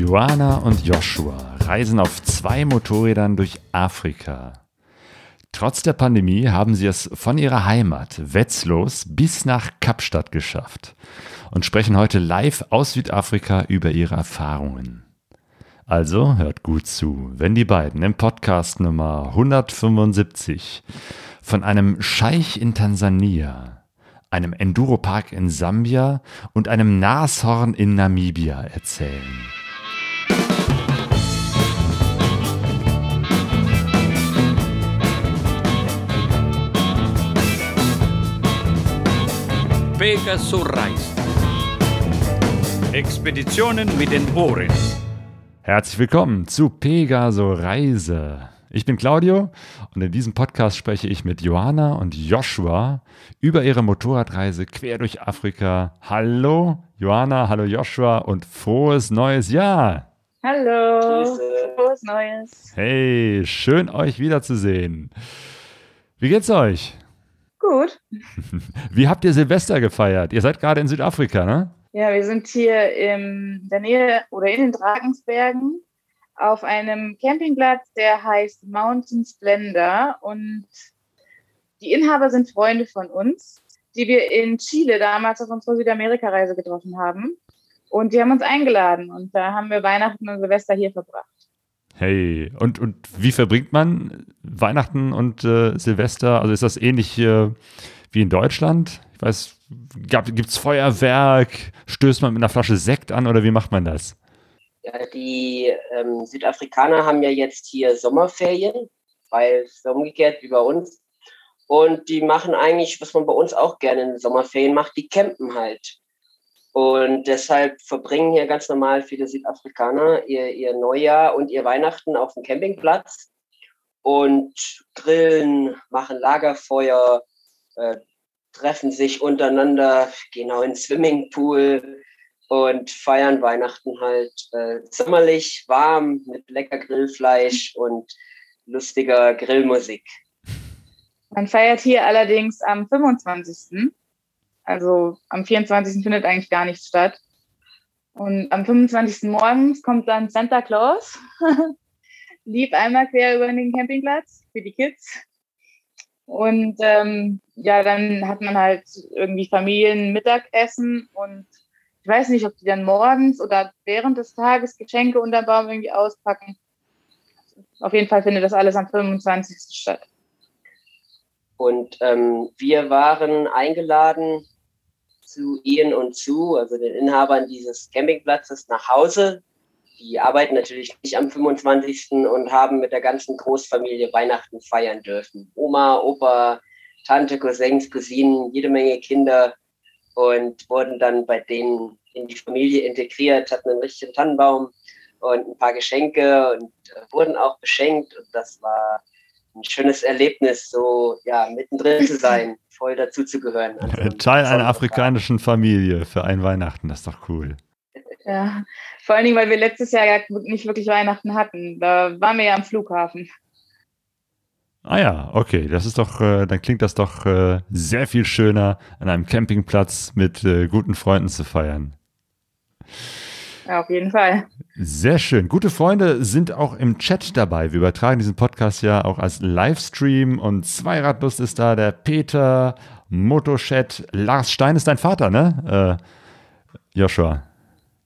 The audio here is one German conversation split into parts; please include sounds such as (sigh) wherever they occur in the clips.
Joanna und Joshua reisen auf zwei Motorrädern durch Afrika. Trotz der Pandemie haben sie es von ihrer Heimat Wetzlos bis nach Kapstadt geschafft und sprechen heute live aus Südafrika über ihre Erfahrungen. Also hört gut zu, wenn die beiden im Podcast Nummer 175 von einem Scheich in Tansania, einem Enduropark in Sambia und einem Nashorn in Namibia erzählen. Pegasus Reise. Expeditionen mit den Ohren. Herzlich willkommen zu Pegaso Reise. Ich bin Claudio und in diesem Podcast spreche ich mit Johanna und Joshua über ihre Motorradreise quer durch Afrika. Hallo Johanna, hallo Joshua und frohes neues Jahr. Hallo, frohes neues. Hey, schön euch wiederzusehen. Wie geht's euch? Gut. (laughs) Wie habt ihr Silvester gefeiert? Ihr seid gerade in Südafrika, ne? Ja, wir sind hier in der Nähe oder in den Drakensbergen auf einem Campingplatz, der heißt Mountain Splendor. Und die Inhaber sind Freunde von uns, die wir in Chile damals auf unserer Südamerika-Reise getroffen haben. Und die haben uns eingeladen und da haben wir Weihnachten und Silvester hier verbracht. Hey, und, und wie verbringt man Weihnachten und äh, Silvester? Also ist das ähnlich äh, wie in Deutschland? Ich weiß, gibt es Feuerwerk? Stößt man mit einer Flasche Sekt an oder wie macht man das? Ja, die ähm, Südafrikaner haben ja jetzt hier Sommerferien, weil es umgekehrt wie bei uns. Und die machen eigentlich, was man bei uns auch gerne in Sommerferien macht, die campen halt. Und deshalb verbringen hier ganz normal viele Südafrikaner ihr, ihr Neujahr und ihr Weihnachten auf dem Campingplatz und grillen, machen Lagerfeuer, äh, treffen sich untereinander, gehen auch ins Swimmingpool und feiern Weihnachten halt äh, sommerlich, warm, mit lecker Grillfleisch und lustiger Grillmusik. Man feiert hier allerdings am 25. Also am 24. findet eigentlich gar nichts statt. Und am 25. morgens kommt dann Santa Claus, (laughs) lief einmal quer über den Campingplatz für die Kids. Und ähm, ja, dann hat man halt irgendwie Familienmittagessen und ich weiß nicht, ob die dann morgens oder während des Tages Geschenke unter Baum irgendwie auspacken. Auf jeden Fall findet das alles am 25. statt. Und ähm, wir waren eingeladen zu Ian und zu, also den Inhabern dieses Campingplatzes, nach Hause. Die arbeiten natürlich nicht am 25. und haben mit der ganzen Großfamilie Weihnachten feiern dürfen. Oma, Opa, Tante, Cousins, Cousinen, jede Menge Kinder und wurden dann bei denen in die Familie integriert, hatten einen richtigen Tannenbaum und ein paar Geschenke und äh, wurden auch beschenkt. Und das war ein schönes Erlebnis, so ja, mittendrin zu sein voll dazu zu gehören. Also (laughs) Teil einer afrikanischen Familie für ein Weihnachten, das ist doch cool. Ja, vor allen Dingen, weil wir letztes Jahr ja nicht wirklich Weihnachten hatten. Da waren wir ja am Flughafen. Ah ja, okay, das ist doch, äh, dann klingt das doch äh, sehr viel schöner, an einem Campingplatz mit äh, guten Freunden zu feiern. Ja, auf jeden Fall. Sehr schön. Gute Freunde sind auch im Chat dabei. Wir übertragen diesen Podcast ja auch als Livestream und Zweiradlust ist da, der Peter, Motochat, Lars Stein ist dein Vater, ne? Äh, Joshua.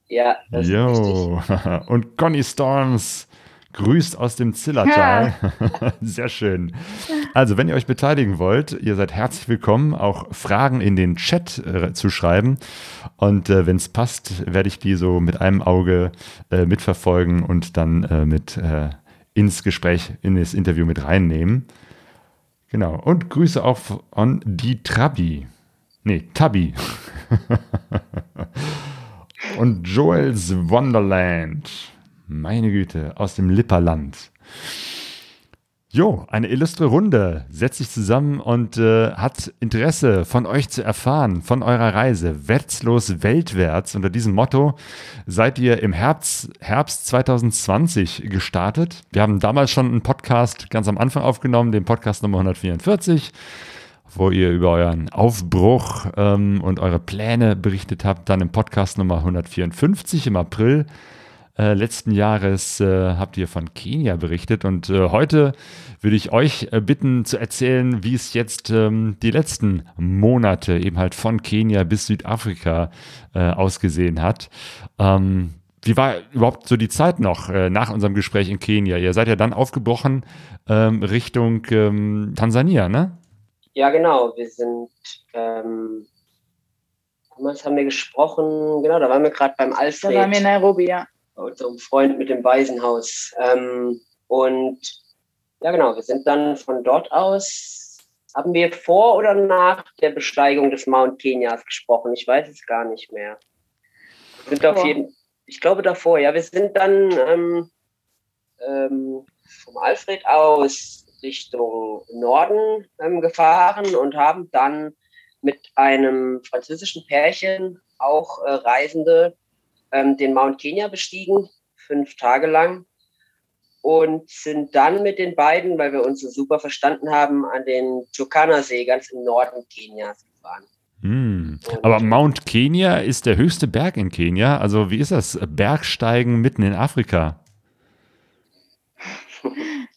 Ja, das jo. ist richtig. (laughs) Und Conny Storms grüßt aus dem Zillertal. Ja. (laughs) Sehr schön. Also, wenn ihr euch beteiligen wollt, ihr seid herzlich willkommen, auch Fragen in den Chat äh, zu schreiben. Und äh, wenn es passt, werde ich die so mit einem Auge äh, mitverfolgen und dann äh, mit äh, ins Gespräch, in das Interview mit reinnehmen. Genau. Und Grüße auch an die Trabi. Nee, Tabi. (laughs) und Joel's Wonderland. Meine Güte, aus dem Lipperland. Jo, eine illustre Runde setzt sich zusammen und äh, hat Interesse von euch zu erfahren, von eurer Reise. Wertlos weltwärts. Unter diesem Motto seid ihr im Herbst, Herbst 2020 gestartet. Wir haben damals schon einen Podcast ganz am Anfang aufgenommen, den Podcast Nummer 144, wo ihr über euren Aufbruch ähm, und eure Pläne berichtet habt. Dann im Podcast Nummer 154 im April äh, letzten Jahres äh, habt ihr von Kenia berichtet und äh, heute würde ich euch äh, bitten zu erzählen, wie es jetzt ähm, die letzten Monate eben halt von Kenia bis Südafrika äh, ausgesehen hat. Ähm, wie war überhaupt so die Zeit noch äh, nach unserem Gespräch in Kenia? Ihr seid ja dann aufgebrochen ähm, Richtung ähm, Tansania, ne? Ja, genau. Wir sind, ähm, damals haben wir gesprochen, genau, da waren wir gerade beim Alfred. Da waren wir in Nairobi, ja. Unserem Freund mit dem Waisenhaus. Ähm, und ja, genau, wir sind dann von dort aus, haben wir vor oder nach der Besteigung des Mount Kenias gesprochen? Ich weiß es gar nicht mehr. Wir sind auf jeden ich glaube davor, ja, wir sind dann ähm, ähm, vom Alfred aus Richtung Norden ähm, gefahren und haben dann mit einem französischen Pärchen, auch äh, Reisende, ähm, den Mount Kenya bestiegen, fünf Tage lang. Und sind dann mit den beiden, weil wir uns so super verstanden haben, an den Turkana-See ganz im Norden Kenias gefahren. Hm. Aber Mount Kenya ist der höchste Berg in Kenia. Also wie ist das? Bergsteigen mitten in Afrika.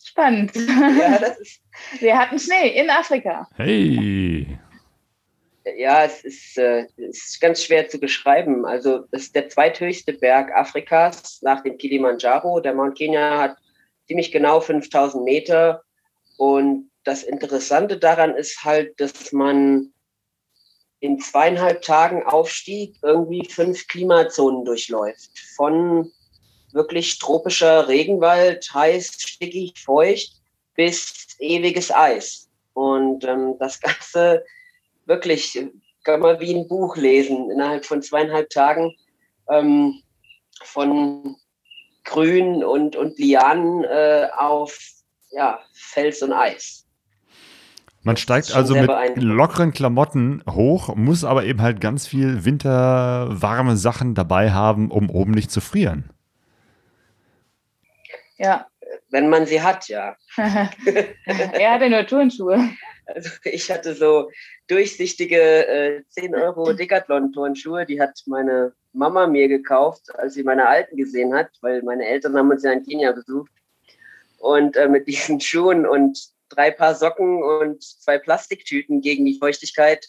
Spannend. Ja, das ist Wir hatten Schnee in Afrika. Hey. Ja, es ist, äh, es ist ganz schwer zu beschreiben. Also es ist der zweithöchste Berg Afrikas nach dem Kilimanjaro. Der Mount Kenya hat ziemlich genau 5000 Meter. Und das Interessante daran ist halt, dass man in zweieinhalb Tagen Aufstieg irgendwie fünf Klimazonen durchläuft. Von wirklich tropischer Regenwald, heiß, stickig, feucht, bis ewiges Eis. Und ähm, das Ganze wirklich kann man wie ein Buch lesen innerhalb von zweieinhalb Tagen ähm, von Grün und, und Lianen äh, auf ja, Fels und Eis. Man steigt also mit lockeren Klamotten hoch, muss aber eben halt ganz viel winterwarme Sachen dabei haben, um oben nicht zu frieren. Ja. Wenn man sie hat, ja. (laughs) er hatte nur Turnschuhe. Also ich hatte so durchsichtige äh, 10 Euro Decathlon-Turnschuhe, die hat meine Mama mir gekauft, als sie meine alten gesehen hat, weil meine Eltern haben uns ja in Kenia besucht. Und äh, mit diesen Schuhen und drei Paar Socken und zwei Plastiktüten gegen die Feuchtigkeit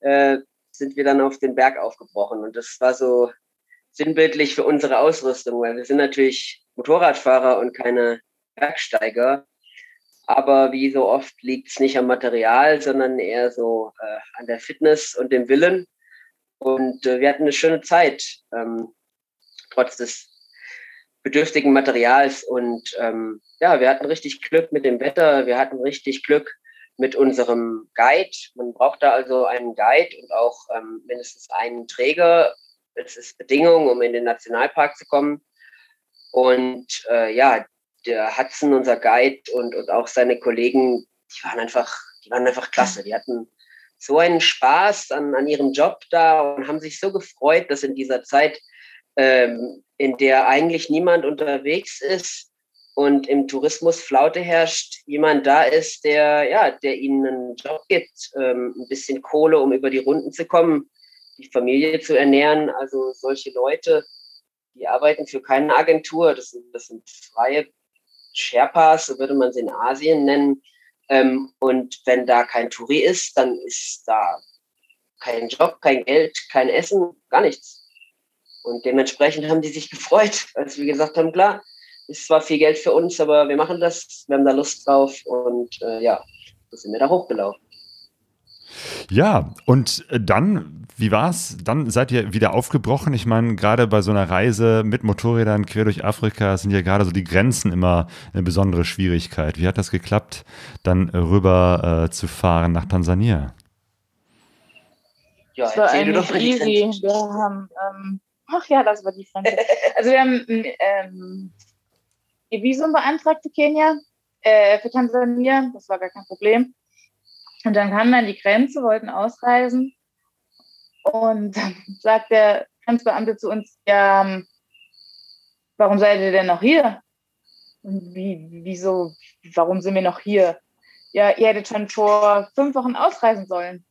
äh, sind wir dann auf den Berg aufgebrochen. Und das war so sinnbildlich für unsere Ausrüstung, weil wir sind natürlich Motorradfahrer und keine Bergsteiger. Aber wie so oft liegt es nicht am Material, sondern eher so äh, an der Fitness und dem Willen. Und äh, wir hatten eine schöne Zeit, ähm, trotz des bedürftigen Materials. Und ähm, ja, wir hatten richtig Glück mit dem Wetter, wir hatten richtig Glück mit unserem Guide. Man braucht da also einen Guide und auch ähm, mindestens einen Träger. Das ist Bedingung, um in den Nationalpark zu kommen. Und äh, ja, der Hudson, unser Guide und, und auch seine Kollegen, die waren einfach, die waren einfach klasse. Die hatten so einen Spaß an, an ihrem Job da und haben sich so gefreut, dass in dieser Zeit ähm, in der eigentlich niemand unterwegs ist und im Tourismus Flaute herrscht, jemand da ist, der, ja, der ihnen einen Job gibt, ähm, ein bisschen Kohle, um über die Runden zu kommen, die Familie zu ernähren. Also solche Leute, die arbeiten für keine Agentur, das sind, das sind freie Sherpas, so würde man sie in Asien nennen. Ähm, und wenn da kein Touri ist, dann ist da kein Job, kein Geld, kein Essen, gar nichts. Und dementsprechend haben die sich (laughs) gefreut, als wir gesagt haben, klar, ist zwar viel Geld für uns, aber wir machen das, wir haben da Lust drauf und äh, ja, so sind wir da hochgelaufen. Ja, und dann, wie war's? Dann seid ihr wieder aufgebrochen. Ich meine, gerade bei so einer Reise mit Motorrädern quer durch Afrika sind ja gerade so die Grenzen immer eine besondere Schwierigkeit. Wie hat das geklappt, dann rüber äh, zu fahren nach Tansania? Ja, das war eigentlich easy. Wir haben ähm, Ach ja, das war die Frage. Also wir haben ähm, ihr Visum beantragt für Kenia, äh, für Tansania. Das war gar kein Problem. Und dann kamen wir an die Grenze, wollten ausreisen. Und dann (laughs) sagt der Grenzbeamte zu uns, ja, ähm, warum seid ihr denn noch hier? Und wie, wieso, warum sind wir noch hier? Ja, ihr hättet schon vor fünf Wochen ausreisen sollen.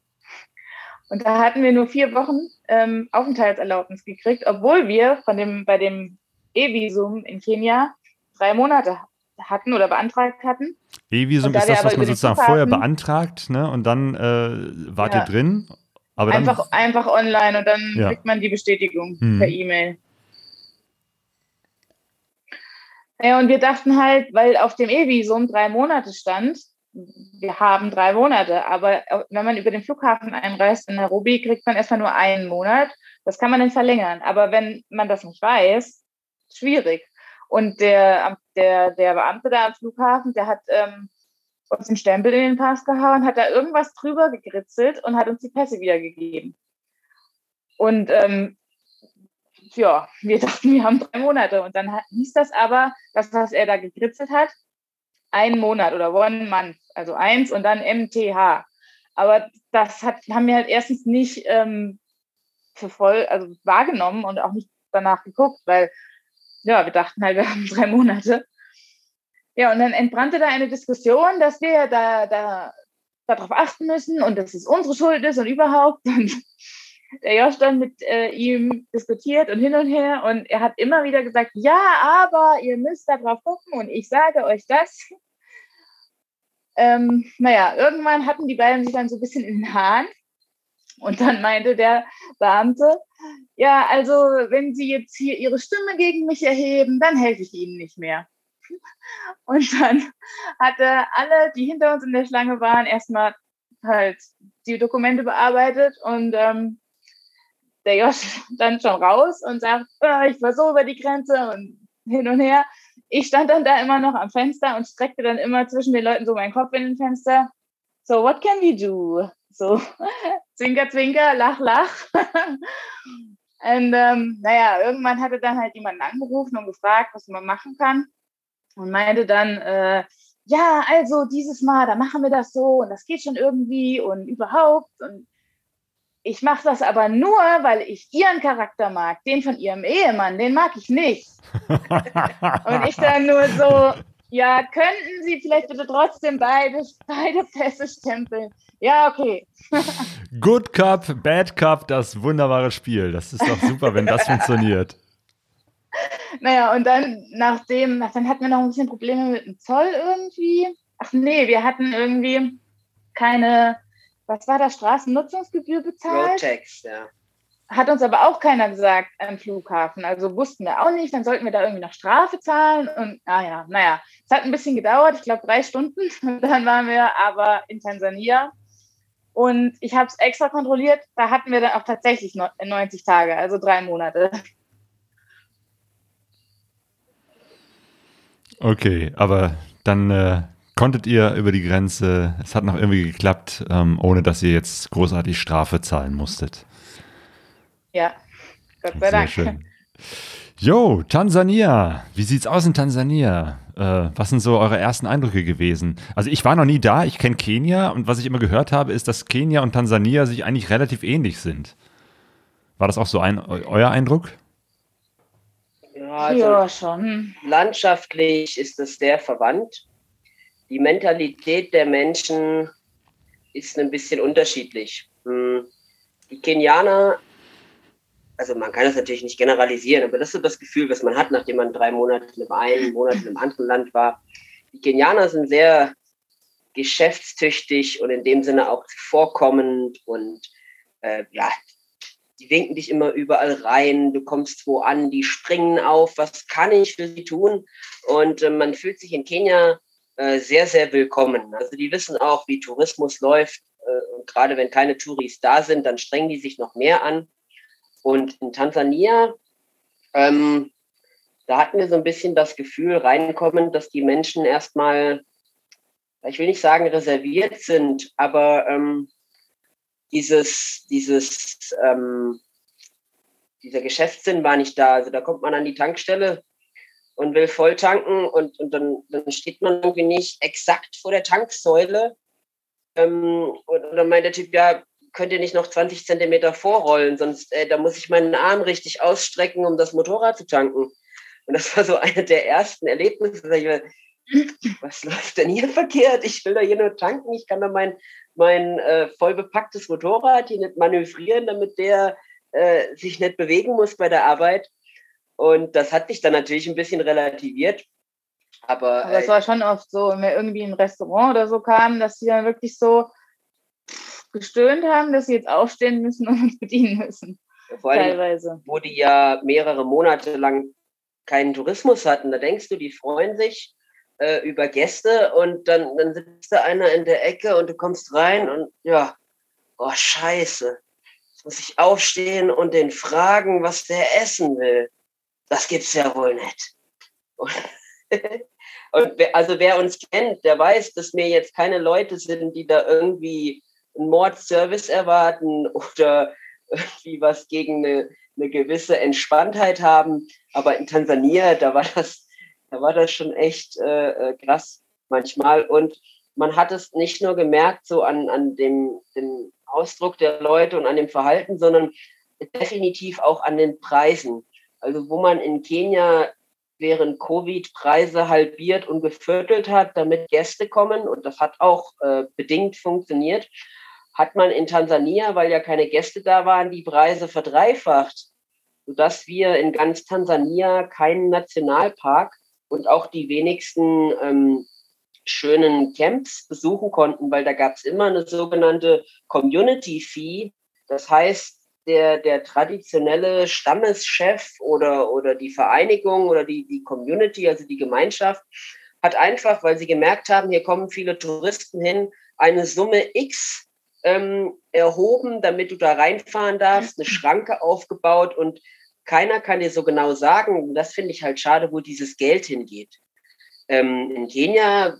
Und da hatten wir nur vier Wochen ähm, Aufenthaltserlaubnis gekriegt, obwohl wir von dem, bei dem E-Visum in Kenia drei Monate hatten oder beantragt hatten. E-Visum ist das, was man sozusagen vorher beantragt, ne? Und dann äh, wart ja. ihr drin. Aber dann, einfach, einfach online und dann ja. kriegt man die Bestätigung hm. per E-Mail. Ja, und wir dachten halt, weil auf dem E-Visum drei Monate stand, wir haben drei Monate, aber wenn man über den Flughafen einreist in Nairobi, kriegt man erstmal nur einen Monat. Das kann man dann verlängern. Aber wenn man das nicht weiß, schwierig. Und der, der, der Beamte da am Flughafen, der hat ähm, uns den Stempel in den Pass gehauen, hat da irgendwas drüber gekritzelt und hat uns die Pässe wiedergegeben. Und ähm, ja, wir (laughs) dachten, wir haben drei Monate. Und dann hieß das aber, das, was er da gekritzelt hat, ein Monat oder one month, also eins und dann MTH. Aber das hat, haben wir halt erstens nicht ähm, für voll, also wahrgenommen und auch nicht danach geguckt, weil ja, wir dachten halt, wir (laughs) haben drei Monate. Ja, und dann entbrannte da eine Diskussion, dass wir da, da darauf achten müssen und dass es unsere Schuld ist und überhaupt. (laughs) Und der Josh dann mit äh, ihm diskutiert und hin und her und er hat immer wieder gesagt, ja, aber ihr müsst da drauf gucken und ich sage euch das. Ähm, naja, irgendwann hatten die beiden sich dann so ein bisschen in den Haaren und dann meinte der Beamte, ja, also wenn Sie jetzt hier Ihre Stimme gegen mich erheben, dann helfe ich Ihnen nicht mehr. (laughs) Und dann hatte alle, die hinter uns in der Schlange waren, erstmal halt die Dokumente bearbeitet und ähm, der Josh (laughs) dann schon raus und sagt, oh, ich war so über die Grenze und hin und her. Ich stand dann da immer noch am Fenster und streckte dann immer zwischen den Leuten so meinen Kopf in den Fenster. So, what can we do? So, zwinker, zwinker, lach, lach. (laughs) und ähm, naja, irgendwann hatte dann halt jemand angerufen und gefragt, was man machen kann. Und meinte dann, äh, ja, also dieses Mal, da machen wir das so und das geht schon irgendwie und überhaupt. Und ich mache das aber nur, weil ich ihren Charakter mag, den von ihrem Ehemann, den mag ich nicht. (laughs) und ich dann nur so, ja, könnten Sie vielleicht bitte trotzdem beide, (laughs) beide Pässe stempeln? Ja, okay. (laughs) Good Cup, Bad Cup, das wunderbare Spiel. Das ist doch super, wenn das funktioniert. Naja, und dann nachdem, dann hatten wir noch ein bisschen Probleme mit dem Zoll irgendwie. Ach nee, wir hatten irgendwie keine was war das, Straßennutzungsgebühr bezahlt? Roadtax, ja. Hat uns aber auch keiner gesagt am Flughafen. Also wussten wir auch nicht. Dann sollten wir da irgendwie noch Strafe zahlen. Und naja, ah naja, es hat ein bisschen gedauert. Ich glaube drei Stunden. (laughs) Und dann waren wir aber in Tansania. Und ich habe es extra kontrolliert. Da hatten wir dann auch tatsächlich 90 Tage, also drei Monate. Okay, aber dann äh, konntet ihr über die Grenze, es hat noch irgendwie geklappt, ähm, ohne dass ihr jetzt großartig Strafe zahlen musstet. Ja, Gott sei Dank. Schön. (laughs) Jo, Tansania. Wie sieht's aus in Tansania? Äh, was sind so eure ersten Eindrücke gewesen? Also ich war noch nie da, ich kenne Kenia und was ich immer gehört habe, ist, dass Kenia und Tansania sich eigentlich relativ ähnlich sind. War das auch so ein, euer Eindruck? Ja, also ja, schon. Landschaftlich ist es sehr verwandt die Mentalität der Menschen ist ein bisschen unterschiedlich. Hm, die Kenianer, also man kann das natürlich nicht generalisieren, aber das ist so das Gefühl, was man hat, nachdem man drei Monate in einem Monat in einem anderen Land war. Die Kenianer sind sehr geschäftstüchtig und in dem Sinne auch zuvorkommend und äh, ja, die winken dich immer überall rein, du kommst wo an, die springen auf, was kann ich für sie tun? Und äh, man fühlt sich in Kenia äh, sehr, sehr willkommen. Also die wissen auch, wie Tourismus läuft. Äh, und gerade wenn keine Touris da sind, dann strengen die sich noch mehr an. Und in Tansania, ähm, da hatten wir so ein bisschen das Gefühl reinkommen, dass die Menschen erstmal, ich will nicht sagen reserviert sind, aber ähm, dieses, dieses, ähm, dieser Geschäftssinn war nicht da. Also da kommt man an die Tankstelle, und will voll tanken und, und dann, dann steht man irgendwie nicht exakt vor der Tanksäule. Ähm, und, und dann meint der Typ, ja, könnt ihr nicht noch 20 Zentimeter vorrollen, sonst äh, da muss ich meinen Arm richtig ausstrecken, um das Motorrad zu tanken. Und das war so (laughs) eine der ersten Erlebnisse. was läuft denn hier verkehrt? Ich will da hier nur tanken, ich kann da mein, mein äh, voll bepacktes Motorrad hier nicht manövrieren, damit der äh, sich nicht bewegen muss bei der Arbeit. Und das hat sich dann natürlich ein bisschen relativiert. Aber, Aber es äh, war schon oft so, wenn wir irgendwie in ein Restaurant oder so kamen, dass sie dann wirklich so gestöhnt haben, dass sie jetzt aufstehen müssen und uns bedienen müssen. vor allem, Teilweise. wo die ja mehrere Monate lang keinen Tourismus hatten, da denkst du, die freuen sich äh, über Gäste und dann, dann sitzt da einer in der Ecke und du kommst rein und ja, oh scheiße, jetzt muss ich aufstehen und den fragen, was der essen will. Das gibt's ja wohl nicht. Und, (laughs) und wer, also wer uns kennt, der weiß, dass wir jetzt keine Leute sind, die da irgendwie einen Mordservice erwarten oder irgendwie was gegen eine, eine gewisse Entspanntheit haben. Aber in Tansania, da war das, da war das schon echt äh, äh, krass manchmal. Und man hat es nicht nur gemerkt, so an, an dem, dem Ausdruck der Leute und an dem Verhalten, sondern definitiv auch an den Preisen. Also wo man in Kenia während Covid Preise halbiert und geviertelt hat, damit Gäste kommen, und das hat auch äh, bedingt funktioniert, hat man in Tansania, weil ja keine Gäste da waren, die Preise verdreifacht, sodass wir in ganz Tansania keinen Nationalpark und auch die wenigsten ähm, schönen Camps besuchen konnten, weil da gab es immer eine sogenannte Community Fee. Das heißt, der, der traditionelle Stammeschef oder, oder die Vereinigung oder die, die Community, also die Gemeinschaft, hat einfach, weil sie gemerkt haben, hier kommen viele Touristen hin, eine Summe X ähm, erhoben, damit du da reinfahren darfst, eine Schranke aufgebaut und keiner kann dir so genau sagen, das finde ich halt schade, wo dieses Geld hingeht. Ähm, in Kenia,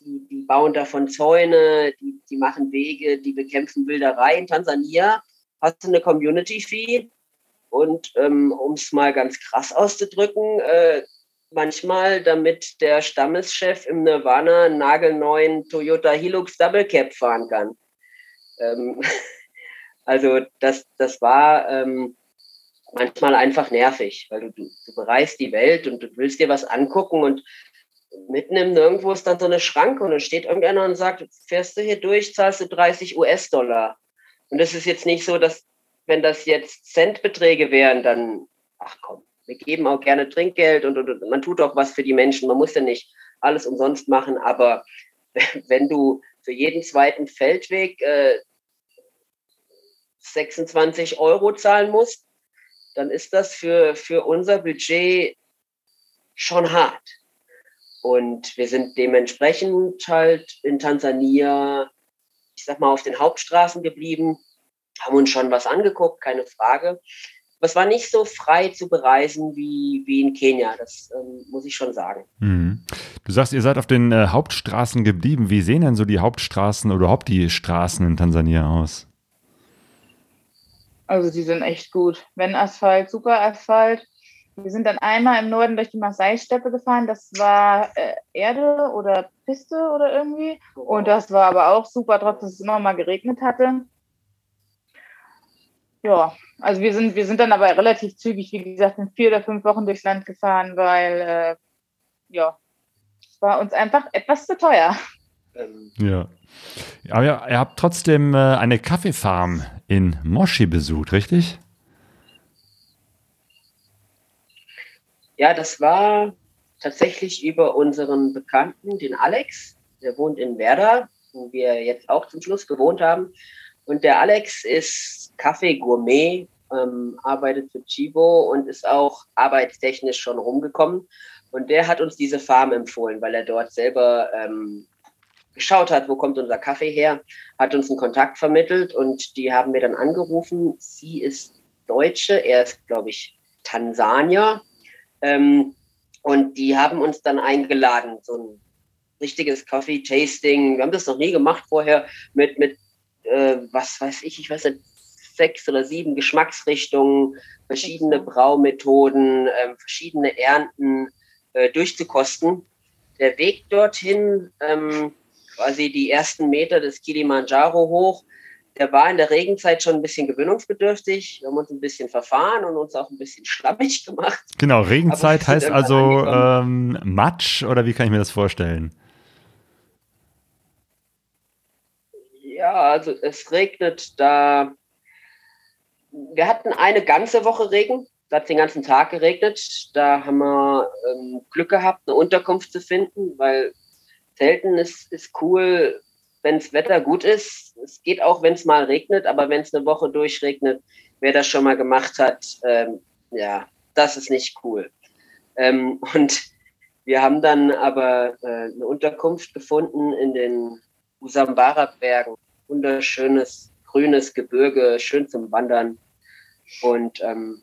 die, die bauen davon Zäune, die, die machen Wege, die bekämpfen Wilderei. In Tansania hast du eine Community-Fee und ähm, um es mal ganz krass auszudrücken, äh, manchmal, damit der Stammeschef im Nirvana einen nagelneuen Toyota Hilux Double Cap fahren kann. Ähm, (laughs) also das, das war ähm, manchmal einfach nervig, weil du, du, du bereist die Welt und du willst dir was angucken und mitten im Nirgendwo ist dann so eine Schranke und dann steht irgendeiner und sagt, fährst du hier durch, zahlst du 30 US-Dollar. Und es ist jetzt nicht so, dass wenn das jetzt Centbeträge wären, dann, ach komm, wir geben auch gerne Trinkgeld und, und, und man tut auch was für die Menschen. Man muss ja nicht alles umsonst machen, aber (laughs) wenn du für jeden zweiten Feldweg äh, 26 Euro zahlen musst, dann ist das für, für unser Budget schon hart. Und wir sind dementsprechend halt in Tansania, ich sag mal, auf den Hauptstraßen geblieben, haben uns schon was angeguckt, keine Frage. Aber es war nicht so frei zu bereisen wie, wie in Kenia, das ähm, muss ich schon sagen. Mhm. Du sagst, ihr seid auf den äh, Hauptstraßen geblieben. Wie sehen denn so die Hauptstraßen oder überhaupt die Straßen in Tansania aus? Also die sind echt gut. Wenn Asphalt, super Asphalt. Wir sind dann einmal im Norden durch die Maasai-Steppe gefahren. Das war äh, Erde oder Piste oder irgendwie. Und das war aber auch super, trotz dass es immer mal geregnet hatte. Ja, also wir sind, wir sind dann aber relativ zügig, wie gesagt, in vier oder fünf Wochen durchs Land gefahren, weil äh, ja, es war uns einfach etwas zu teuer. Ähm, Ja. Aber ja, ihr habt trotzdem äh, eine Kaffeefarm in Moshi besucht, richtig? Ja, das war tatsächlich über unseren Bekannten, den Alex. Der wohnt in Werder, wo wir jetzt auch zum Schluss gewohnt haben. Und der Alex ist Kaffee-Gourmet, ähm, arbeitet für Chibo und ist auch arbeitstechnisch schon rumgekommen. Und der hat uns diese Farm empfohlen, weil er dort selber ähm, geschaut hat, wo kommt unser Kaffee her, hat uns einen Kontakt vermittelt und die haben wir dann angerufen. Sie ist Deutsche, er ist, glaube ich, Tansanier. Ähm, und die haben uns dann eingeladen, so ein richtiges Coffee-Tasting. Wir haben das noch nie gemacht vorher mit, mit äh, was weiß ich, ich weiß nicht, sechs oder sieben Geschmacksrichtungen, verschiedene Braumethoden, äh, verschiedene Ernten äh, durchzukosten. Der Weg dorthin, ähm, quasi die ersten Meter des Kilimanjaro hoch, der war in der Regenzeit schon ein bisschen gewöhnungsbedürftig. Wir haben uns ein bisschen verfahren und uns auch ein bisschen schlammig gemacht. Genau, Regenzeit heißt also ähm, Matsch oder wie kann ich mir das vorstellen? Ja, also es regnet da. Wir hatten eine ganze Woche Regen. da hat den ganzen Tag geregnet. Da haben wir ähm, Glück gehabt, eine Unterkunft zu finden, weil Zelten ist, ist cool, wenn das Wetter gut ist. Es geht auch, wenn es mal regnet, aber wenn es eine Woche durchregnet, wer das schon mal gemacht hat, ähm, ja, das ist nicht cool. Ähm, (laughs) und wir haben dann aber äh, eine Unterkunft gefunden in den Usambara-Bergen. Wunderschönes grünes Gebirge, schön zum Wandern. Und ähm,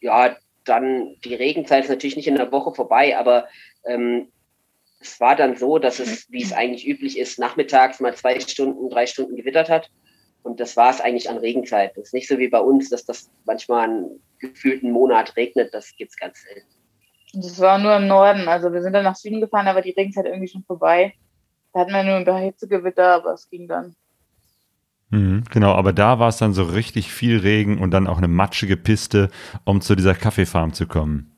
ja, dann die Regenzeit ist natürlich nicht in der Woche vorbei, aber ähm, es war dann so, dass es, wie es eigentlich üblich ist, nachmittags mal zwei Stunden, drei Stunden gewittert hat. Und das war es eigentlich an Regenzeit. Das ist nicht so wie bei uns, dass das manchmal einen gefühlten Monat regnet. Das gibt es ganz selten. Das war nur im Norden. Also wir sind dann nach Süden gefahren, aber die Regenzeit irgendwie schon vorbei. Da hatten wir nur ein paar Hitzegewitter, aber es ging dann. Mhm, genau, aber da war es dann so richtig viel Regen und dann auch eine matschige Piste, um zu dieser Kaffeefarm zu kommen.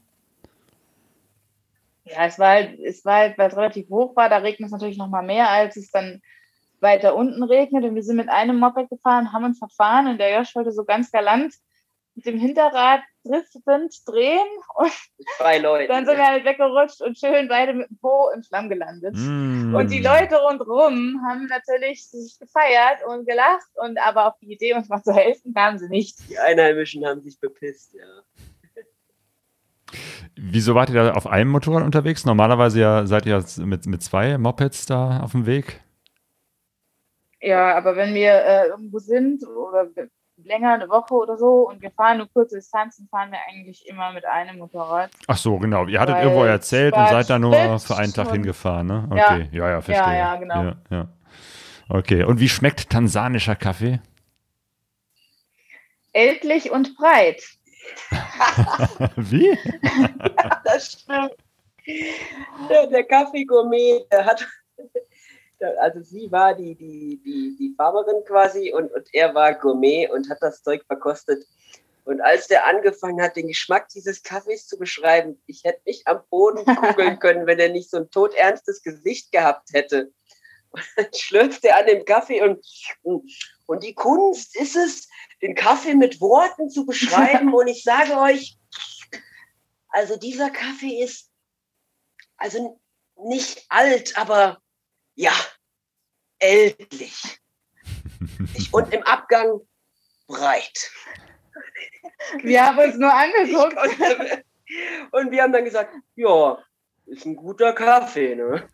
Ja, es war halt, es war halt, weil es relativ hoch war, da regnet es natürlich noch mal mehr, als es dann weiter unten regnet. Und wir sind mit einem Moped gefahren, haben uns verfahren und der Josh wollte so ganz galant mit dem Hinterrad driftend drehen und Zwei Leute. dann sind wir halt weggerutscht und schön beide mit dem Po im Schlamm gelandet. Mm. Und die Leute rundherum haben natürlich sich gefeiert und gelacht und aber auf die Idee, uns mal zu helfen, kamen sie nicht. Die Einheimischen haben sich bepisst, ja. Wieso wart ihr da auf einem Motorrad unterwegs? Normalerweise ja seid ihr mit, mit zwei Mopeds da auf dem Weg. Ja, aber wenn wir äh, irgendwo sind oder länger eine Woche oder so und wir fahren nur kurze Distanzen, fahren wir eigentlich immer mit einem Motorrad. Ach so, genau. Ihr hattet Weil irgendwo erzählt und seid da nur für einen Tag hingefahren, ne? Ja. Okay, ja, ja, verstehe. Ja, ja, genau. Ja, ja. Okay, und wie schmeckt tansanischer Kaffee? Ältlich und breit. (laughs) wie? (laughs) Das stimmt. Der, der Kaffee-Gourmet, der hat, (laughs) also sie war die, die, die, die Farmerin quasi und, und er war Gourmet und hat das Zeug verkostet. Und als der angefangen hat, den Geschmack dieses Kaffees zu beschreiben, ich hätte mich am Boden kugeln können, wenn er nicht so ein todernstes Gesicht gehabt hätte. Und (laughs) dann schlürft er an dem Kaffee und, und die Kunst ist es, den Kaffee mit Worten zu beschreiben. (laughs) Und ich sage euch, also dieser Kaffee ist also nicht alt, aber ja, ältlich. (laughs) Und im Abgang breit. Wir haben uns nur angeguckt. Und wir haben dann gesagt, ja, ist ein guter Kaffee, ne?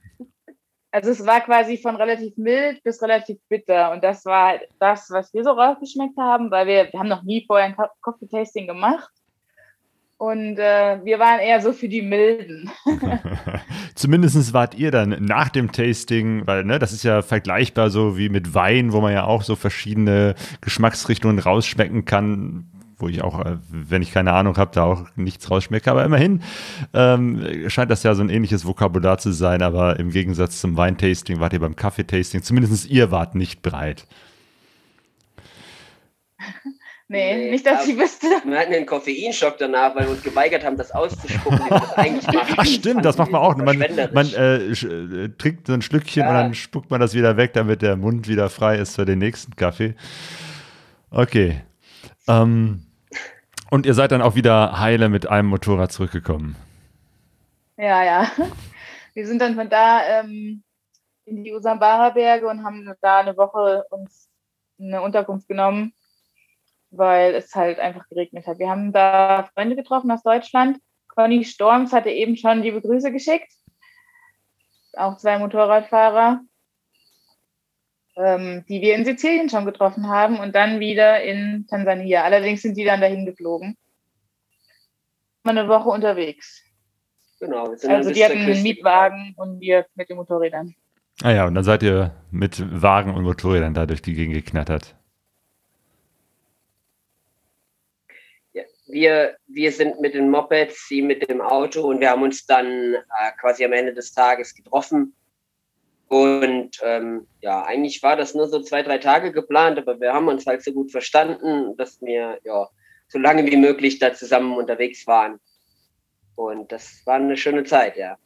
Also es war quasi von relativ mild bis relativ bitter. Und das war halt das, was wir so rausgeschmeckt haben, weil wir, wir haben noch nie vorher ein Co- Coffee-Tasting gemacht. Und äh, wir waren eher so für die Milden. (laughs) (laughs) Zumindest wart ihr dann nach dem Tasting, weil ne, das ist ja vergleichbar so wie mit Wein, wo man ja auch so verschiedene Geschmacksrichtungen rausschmecken kann, wo ich auch, äh, wenn ich keine Ahnung habe, da auch nichts rausschmecke. Aber immerhin ähm, scheint das ja so ein ähnliches Vokabular zu sein, aber im Gegensatz zum Weintasting wart ihr beim Kaffeetasting, zumindest ihr wart nicht bereit. (laughs) Nee, Nee, nicht, dass ich wüsste. Wir hatten einen Koffeinschock danach, weil wir uns geweigert haben, das auszuspucken, wie wir das eigentlich. (laughs) Ach stimmt, das macht man auch. Man, man äh, sch- äh, trinkt so ein Schlückchen Ja. und dann spuckt man das wieder weg, damit der Mund wieder frei ist für den nächsten Kaffee. Okay. Ähm, und ihr seid dann auch wieder heile mit einem Motorrad zurückgekommen. Ja, ja. Wir sind dann von da ähm, in die Usambara-Berge und haben da eine Woche uns eine Unterkunft genommen, weil es halt einfach geregnet hat. Wir haben da Freunde getroffen aus Deutschland. Conny Storms hatte eben schon liebe Grüße geschickt. Auch zwei Motorradfahrer, ähm, die wir in Sizilien schon getroffen haben und dann wieder in Tansania. Allerdings sind die dann dahin geflogen. Mal eine Woche unterwegs. Genau, wir sind Also die hatten einen Mietwagen und wir mit den Motorrädern. Ah ja, und dann seid ihr mit Wagen und Motorrädern da durch die Gegend geknattert. Ja, wir, wir sind mit den Mopeds, sie mit dem Auto und wir haben uns dann äh, quasi am Ende des Tages getroffen. Und ähm, ja, eigentlich war das nur so zwei, drei Tage geplant, aber wir haben uns halt so gut verstanden, dass wir ja so lange wie möglich da zusammen unterwegs waren. Und das war eine schöne Zeit, ja.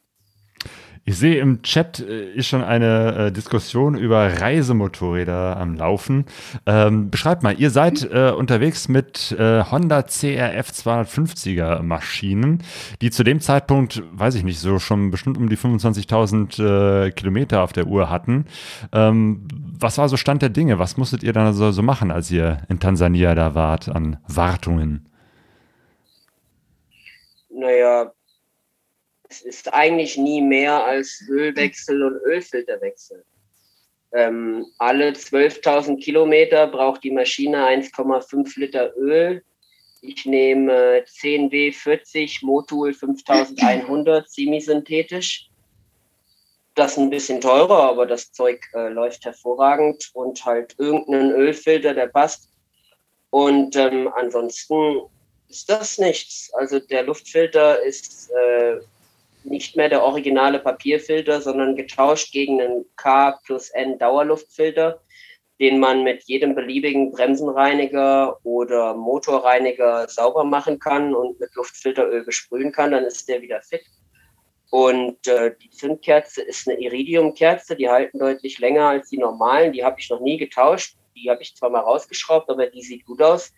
Ich sehe im Chat äh, ist schon eine äh, Diskussion über Reisemotorräder am Laufen. Ähm, beschreibt mal, ihr seid äh, unterwegs mit äh, Honda CRF 250er Maschinen, die zu dem Zeitpunkt, weiß ich nicht, so schon bestimmt um die 25.000 äh, Kilometer auf der Uhr hatten. Ähm, was war so Stand der Dinge? Was musstet ihr dann so, so machen, als ihr in Tansania da wart an Wartungen? Naja, ist eigentlich nie mehr als Ölwechsel und Ölfilterwechsel. Ähm, alle 12.000 Kilometer braucht die Maschine 1,5 Liter Öl. Ich nehme 10W40 Motul 5100 semisynthetisch. Das ist ein bisschen teurer, aber das Zeug äh, läuft hervorragend und halt irgendeinen Ölfilter, der passt. Und ähm, ansonsten ist das nichts. Also der Luftfilter ist äh, nicht mehr der originale Papierfilter, sondern getauscht gegen einen K plus N Dauerluftfilter, den man mit jedem beliebigen Bremsenreiniger oder Motorreiniger sauber machen kann und mit Luftfilteröl besprühen kann, dann ist der wieder fit. Und äh, die Zündkerze ist eine Iridiumkerze, die halten deutlich länger als die normalen. Die habe ich noch nie getauscht. Die habe ich zwar mal rausgeschraubt, aber die sieht gut aus.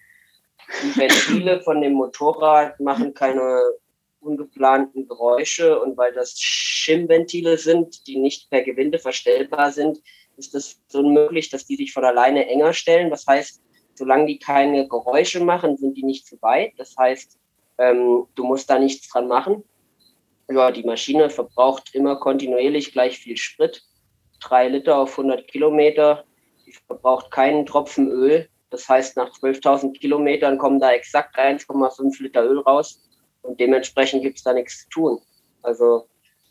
Die Ventile von dem Motorrad machen keine ungeplanten Geräusche und weil das Schimmventile sind, die nicht per Gewinde verstellbar sind, ist es so möglich, dass die sich von alleine enger stellen. Das heißt, solange die keine Geräusche machen, sind die nicht zu weit. Das heißt, ähm, du musst da nichts dran machen. Ja, die Maschine verbraucht immer kontinuierlich gleich viel Sprit. Drei Liter auf 100 Kilometer. Die verbraucht keinen Tropfen Öl. Das heißt, nach 12.000 Kilometern kommen da exakt 1,5 Liter Öl raus. Und dementsprechend gibt es da nichts zu tun. Also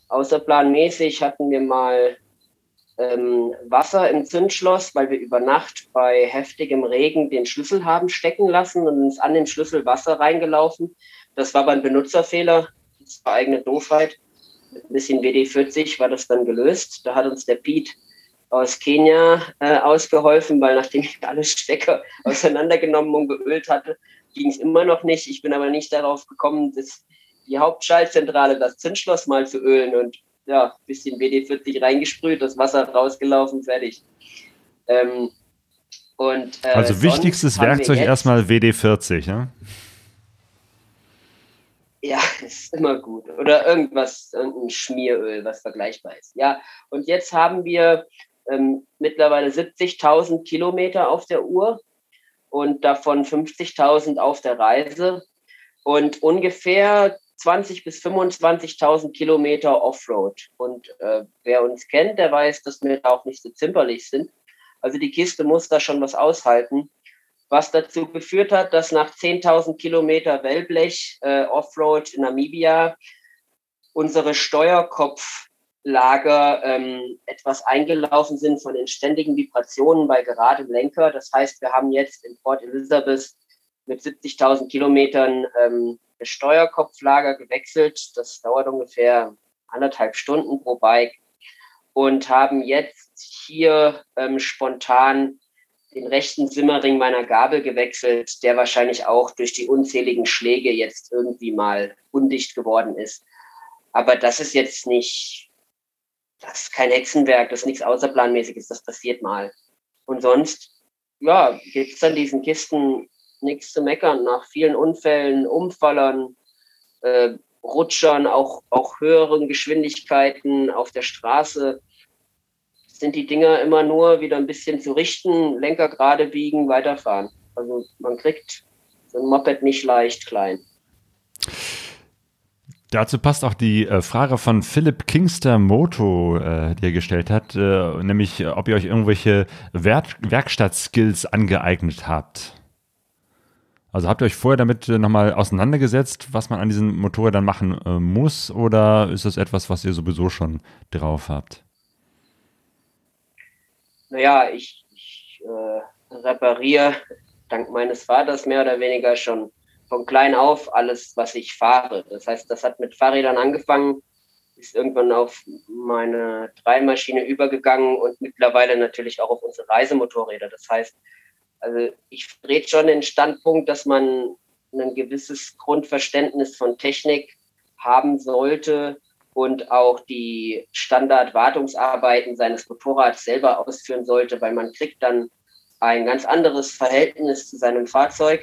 außerplanmäßig hatten wir mal ähm, Wasser im Zündschloss, weil wir über Nacht bei heftigem Regen den Schlüssel haben stecken lassen und uns an den Schlüssel Wasser reingelaufen. Das war beim Benutzerfehler, das war eigene Doofheit. Mit ein bisschen WD-40 war das dann gelöst. Da hat uns der Pete aus Kenia äh, ausgeholfen, weil nachdem ich alle Stecker (laughs) auseinandergenommen und geölt hatte, ging es immer noch nicht. Ich bin aber nicht darauf gekommen, das, die Hauptschaltzentrale, das Zündschloss mal zu ölen und ja, ein bisschen WD-40 reingesprüht, das Wasser rausgelaufen, fertig. Ähm, und, äh, also wichtigstes Werkzeug erstmal WD-40, ne? Ja, (laughs) ist immer gut. Oder irgendwas, irgendein Schmieröl, was vergleichbar ist. Ja, und jetzt haben wir ähm, mittlerweile 70.000 Kilometer auf der Uhr und davon 50.000 auf der Reise und ungefähr 20.000 bis 25.000 Kilometer Offroad. Und äh, wer uns kennt, der weiß, dass wir auch nicht so zimperlich sind. Also die Kiste muss da schon was aushalten, was dazu geführt hat, dass nach 10.000 Kilometer Wellblech äh, Offroad in Namibia unsere Steuerkopf Lager ähm, etwas eingelaufen sind von den ständigen Vibrationen bei geradem Lenker. Das heißt, wir haben jetzt in Port Elizabeth mit 70.000 Kilometern ähm, das Steuerkopflager gewechselt. Das dauert ungefähr anderthalb Stunden pro Bike und haben jetzt hier ähm, spontan den rechten Simmering meiner Gabel gewechselt, der wahrscheinlich auch durch die unzähligen Schläge jetzt irgendwie mal undicht geworden ist. Aber das ist jetzt nicht das ist kein Hexenwerk, das ist nichts Außerplanmäßiges, das passiert mal. Und sonst, ja, gibt es an diesen Kisten nichts zu meckern. Nach vielen Unfällen, Umfallern, äh, Rutschern, auch, auch höheren Geschwindigkeiten auf der Straße, sind die Dinger immer nur wieder ein bisschen zu richten, Lenker gerade biegen, weiterfahren. Also man kriegt so ein Moped nicht leicht klein. Dazu passt auch die äh, Frage von Philipp Kingster Moto, äh, die er gestellt hat, äh, nämlich ob ihr euch irgendwelche Werk Werkstattskills angeeignet habt. Also habt ihr euch vorher damit nochmal auseinandergesetzt, was man an diesen Motorrädern machen muss, oder ist das etwas, was ihr sowieso schon drauf habt? Naja, ich, ich repariere dank meines Vaters mehr oder weniger schon von klein auf alles, was ich fahre. Das heißt, das hat mit Fahrrädern angefangen, ist irgendwann auf meine Dreimaschine übergegangen und mittlerweile natürlich auch auf unsere Reisemotorräder. Das heißt, also ich drehe schon den Standpunkt, dass man ein gewisses Grundverständnis von Technik haben sollte, und auch die Standardwartungsarbeiten seines Motorrads selber ausführen sollte, weil man kriegt dann ein ganz anderes Verhältnis zu seinem Fahrzeug.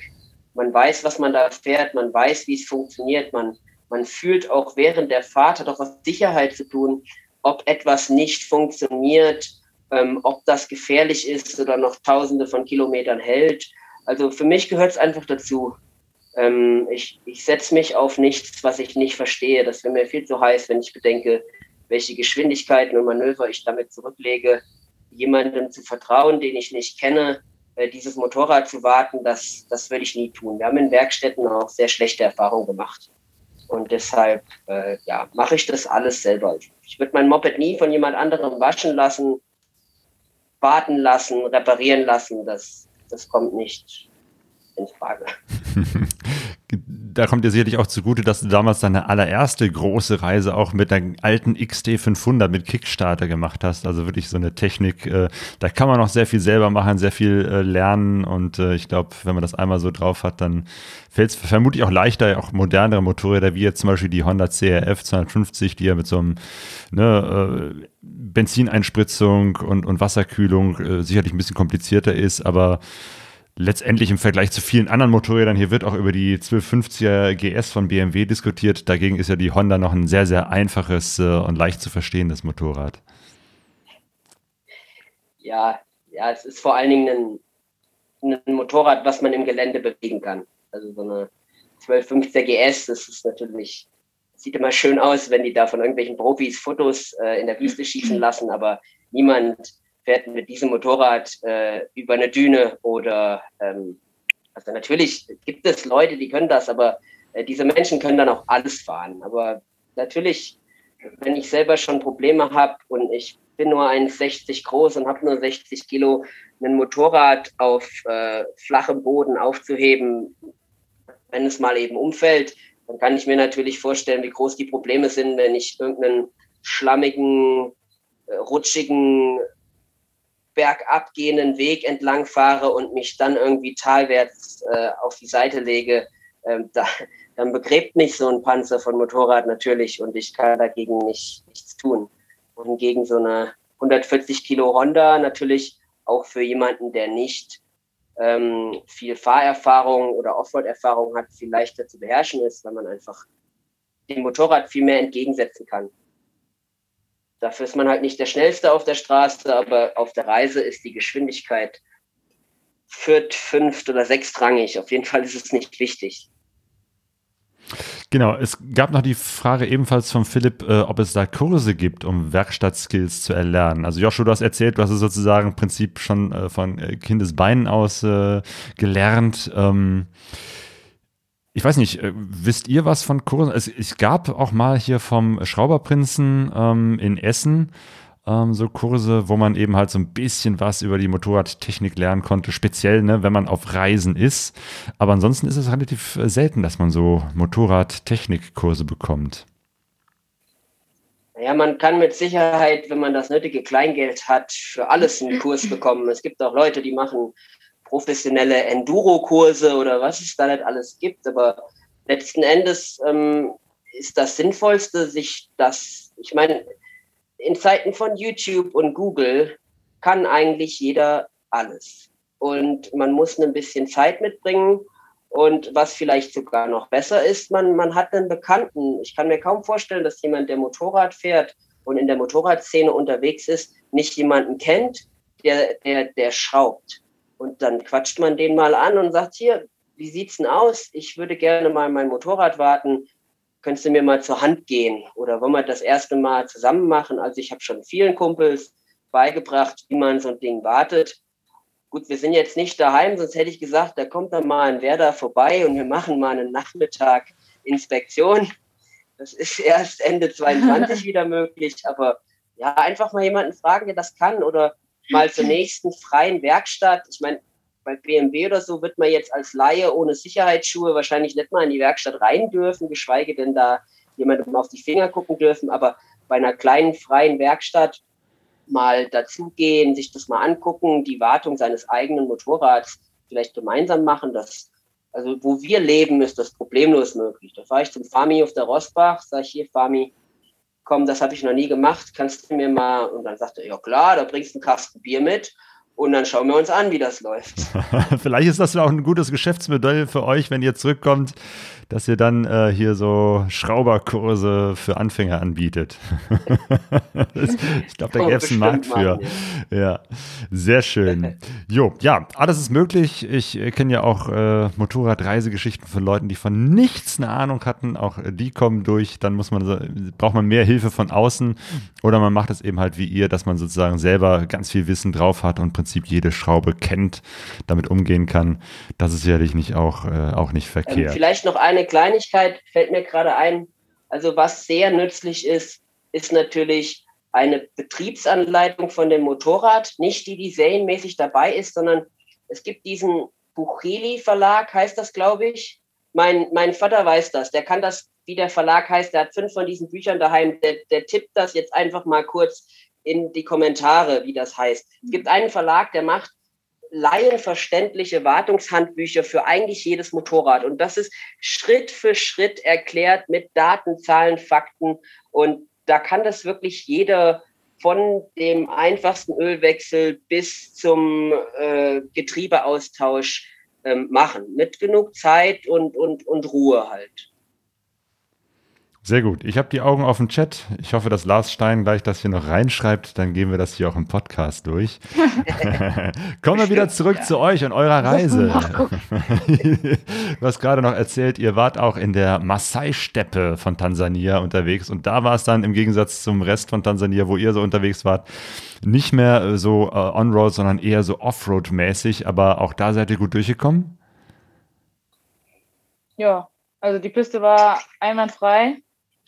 Man weiß, was man da fährt, man weiß, wie es funktioniert, man, man fühlt auch während der Fahrt, hat auch was Sicherheit zu tun, ob etwas nicht funktioniert, ähm, ob das gefährlich ist oder noch tausende von Kilometern hält. Also für mich gehört es einfach dazu. Ähm, ich ich setze mich auf nichts, was ich nicht verstehe. Das wäre mir viel zu heiß, wenn ich bedenke, welche Geschwindigkeiten und Manöver ich damit zurücklege. Jemandem zu vertrauen, den ich nicht kenne, dieses Motorrad zu warten, das, das würde ich nie tun. Wir haben in Werkstätten auch sehr schlechte Erfahrungen gemacht. Und deshalb äh, ja, mache ich das alles selber. Ich würde mein Moped nie von jemand anderem waschen lassen, warten lassen, reparieren lassen. Das, das kommt nicht in Frage. Da kommt dir sicherlich auch zugute, dass du damals deine allererste große Reise auch mit der alten XT500 mit Kickstarter gemacht hast. Also wirklich so eine Technik, äh, da kann man noch sehr viel selber machen, sehr viel äh, lernen und äh, ich glaube, wenn man das einmal so drauf hat, dann fällt es vermutlich auch leichter, auch modernere Motorräder, wie jetzt zum Beispiel die Honda CRF 250, die ja mit so einem ne, äh, Benzineinspritzung und, und Wasserkühlung äh, sicherlich ein bisschen komplizierter ist, aber letztendlich im Vergleich zu vielen anderen Motorrädern, hier wird auch über die 1250er GS von BMW diskutiert. Dagegen ist ja die Honda noch ein sehr, sehr einfaches äh, und leicht zu verstehendes Motorrad. Ja, ja, es ist vor allen Dingen ein, ein Motorrad, was man im Gelände bewegen kann. Also so eine 1250er GS, das ist natürlich, sieht immer schön aus, wenn die da von irgendwelchen Profis Fotos äh, in der Wüste schießen lassen, aber niemand fährt mit diesem Motorrad äh, über eine Düne oder ähm, also natürlich gibt es Leute, die können das, aber äh, diese Menschen können dann auch alles fahren. Aber natürlich, wenn ich selber schon Probleme habe und ich bin nur 1,60 groß und habe nur 60 Kilo, ein Motorrad auf äh, flachem Boden aufzuheben, wenn es mal eben umfällt, dann kann ich mir natürlich vorstellen, wie groß die Probleme sind, wenn ich irgendeinen schlammigen, äh, rutschigen bergab gehenden Weg entlang fahre und mich dann irgendwie talwärts äh, auf die Seite lege, ähm, da, dann begräbt mich so ein Panzer von Motorrad natürlich und ich kann dagegen nicht, nichts tun. Und gegen so eine 140 Kilo Honda natürlich auch für jemanden, der nicht ähm, viel Fahrerfahrung oder Offroad-Erfahrung hat, viel leichter zu beherrschen ist, weil man einfach dem Motorrad viel mehr entgegensetzen kann. Dafür ist man halt nicht der Schnellste auf der Straße, aber auf der Reise ist die Geschwindigkeit viert, fünft oder sechstrangig. Auf jeden Fall ist es nicht wichtig. Genau, es gab noch die Frage ebenfalls von Philipp, äh, ob es da Kurse gibt, um Werkstattskills zu erlernen. Also Joshua, du hast erzählt, du hast es sozusagen im Prinzip schon äh, von äh, Kindesbeinen aus äh, gelernt. Ähm, ich weiß nicht, äh, wisst ihr was von Kursen? Es, es gab auch mal hier vom Schrauberprinzen ähm, in Essen ähm, so Kurse, wo man eben halt so ein bisschen was über die Motorradtechnik lernen konnte, speziell, ne, wenn man auf Reisen ist. Aber ansonsten ist es relativ äh, selten, dass man so Motorradtechnikkurse bekommt. Ja, man kann mit Sicherheit, wenn man das nötige Kleingeld hat, für alles einen Kurs bekommen. Es gibt auch Leute, die machen professionelle Enduro-Kurse oder was es da nicht alles gibt. Aber letzten Endes ähm, ist das Sinnvollste, sich das, ich meine, in Zeiten von YouTube und Google kann eigentlich jeder alles. Und man muss ein bisschen Zeit mitbringen. Und was vielleicht sogar noch besser ist, man, man hat einen Bekannten. Ich kann mir kaum vorstellen, dass jemand, der Motorrad fährt und in der Motorradszene unterwegs ist, nicht jemanden kennt, der, der, der schraubt. Und dann quatscht man den mal an und sagt, hier, wie sieht's denn aus? Ich würde gerne mal mein Motorrad warten. Könntest du mir mal zur Hand gehen? Oder wollen wir das erste Mal zusammen machen? Also ich habe schon vielen Kumpels beigebracht, wie man so ein Ding wartet. Gut, wir sind jetzt nicht daheim, sonst hätte ich gesagt, da kommt dann mal ein Werder vorbei und wir machen mal einen Nachmittag Inspektion. Das ist erst Ende 22 (laughs) wieder möglich, aber ja, einfach mal jemanden fragen, der das kann oder mal zur nächsten freien Werkstatt. Ich meine, bei BMW oder so wird man jetzt als Laie ohne Sicherheitsschuhe wahrscheinlich nicht mal in die Werkstatt rein dürfen, geschweige denn da jemandem auf die Finger gucken dürfen. Aber bei einer kleinen freien Werkstatt mal dazugehen, sich das mal angucken, die Wartung seines eigenen Motorrads vielleicht gemeinsam machen. Das, also wo wir leben, ist das problemlos möglich. Da fahre ich zum Fami auf der Rosbach, sage ich hier, Fami, komm, das habe ich noch nie gemacht, kannst du mir mal, und dann sagte er, ja klar, da bringst du einen Kasten Bier mit und dann schauen wir uns an, wie das läuft. (laughs) Vielleicht ist das auch ein gutes Geschäftsmodell für euch, wenn ihr zurückkommt, dass ihr dann äh, hier so Schrauberkurse für Anfänger anbietet. (laughs) das, ich glaube, da gäbe es einen Markt für. Ja. ja. sehr schön. (laughs) Jo, ja, alles ist möglich. Ich äh, kenne ja auch äh, Motorradreisegeschichten von Leuten, die von nichts eine Ahnung hatten. Auch die kommen durch. Dann muss man, braucht man mehr Hilfe von außen oder man macht es eben halt wie ihr, dass man sozusagen selber ganz viel Wissen drauf hat und Prinzip jede Schraube kennt, damit umgehen kann. Das ist sicherlich nicht auch, äh, auch nicht ähm, verkehrt. Ähm, vielleicht noch ein eine Kleinigkeit fällt mir gerade ein. Also was sehr nützlich ist, ist natürlich eine Betriebsanleitung von dem Motorrad, nicht die, die serienmäßig dabei ist, sondern es gibt diesen Bucheli Verlag, heißt das, glaube ich. Mein, mein Vater weiß das, der kann das, wie der Verlag heißt, der hat fünf von diesen Büchern daheim, der, der tippt das jetzt einfach mal kurz in die Kommentare, wie das heißt. Es gibt einen Verlag, der macht laienverständliche Wartungshandbücher für eigentlich jedes Motorrad. Und das ist Schritt für Schritt erklärt mit Daten, Zahlen, Fakten. Und da kann das wirklich jeder von dem einfachsten Ölwechsel bis zum äh, Getriebeaustausch ähm, machen. Mit genug Zeit und, und, und Ruhe halt. Sehr gut. Ich habe die Augen auf dem Chat. Ich hoffe, dass Lars Stein gleich das hier noch reinschreibt. Dann gehen wir das hier auch im Podcast durch. (laughs) (laughs) Kommen wir wieder zurück ja. zu euch und eurer Reise. du hast (laughs) gerade noch erzählt, ihr wart auch in der Maasai-Steppe von Tansania unterwegs. Und da war es dann im Gegensatz zum Rest von Tansania, wo ihr so unterwegs wart, nicht mehr so äh, On-Road, sondern eher so Offroad-mäßig. Aber auch da seid ihr gut durchgekommen? Ja, also die Piste war einwandfrei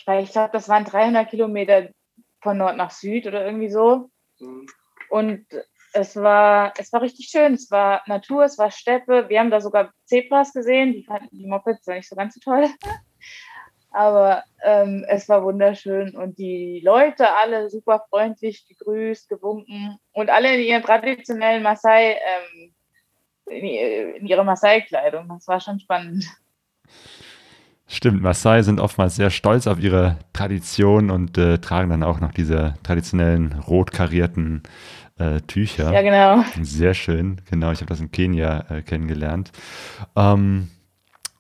weil ich glaube, das waren 300 Kilometer von Nord nach Süd oder irgendwie so. Mhm. Und es war, es war richtig schön. Es war Natur, es war Steppe. Wir haben da sogar Zebras gesehen. Die fanden die Mopeds zwar nicht so ganz so toll. (laughs) Aber ähm, es war wunderschön und die Leute alle super freundlich gegrüßt, gewunken und alle in ihren traditionellen Maasai, ähm, in, in ihrer Maasai-Kleidung. Das war schon spannend. Stimmt, Maasai sind oftmals sehr stolz auf ihre Tradition und äh, tragen dann auch noch diese traditionellen rot karierten äh, Tücher. Ja, genau. Sehr schön, genau. Ich habe das in Kenia äh, kennengelernt. Ähm,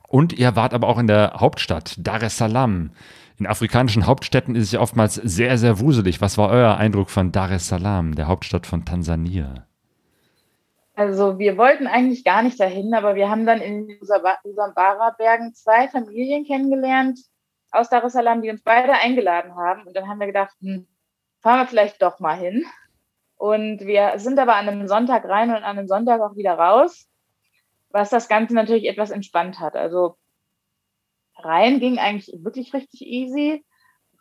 und ihr wart aber auch in der Hauptstadt, Dar es Salaam. In afrikanischen Hauptstädten ist es ja oftmals sehr, sehr wuselig. Was war euer Eindruck von Dar es Salaam, der Hauptstadt von Tansania? Also wir wollten eigentlich gar nicht dahin, aber wir haben dann in Usambara-Bergen zwei Familien kennengelernt aus Dar es Salaam, die uns beide eingeladen haben. Und dann haben wir gedacht, hm, fahren wir vielleicht doch mal hin. Und wir sind aber an einem Sonntag rein und an einem Sonntag auch wieder raus, was das Ganze natürlich etwas entspannt hat. Also rein ging eigentlich wirklich richtig easy.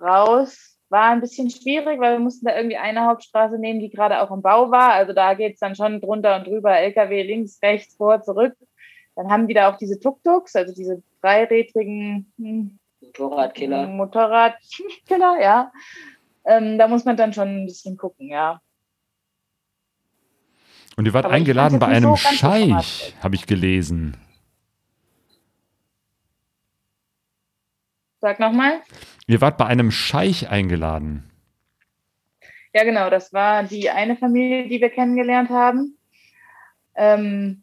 Raus war ein bisschen schwierig, weil wir mussten da irgendwie eine Hauptstraße nehmen, die gerade auch im Bau war. Also da geht es dann schon drunter und drüber, LKW links, rechts, vor, zurück. Dann haben die da auch diese Tuk-Tuks, also diese dreirädrigen hm, Motorradkiller. Motorradkiller, (laughs) ja. Ähm, da muss man dann schon ein bisschen gucken, ja. Und ihr wart Aber eingeladen bei einem so Scheich, habe ich gelesen. Sag nochmal. Ihr wart bei einem Scheich eingeladen. Ja, genau. Das war die eine Familie, die wir kennengelernt haben. Ähm,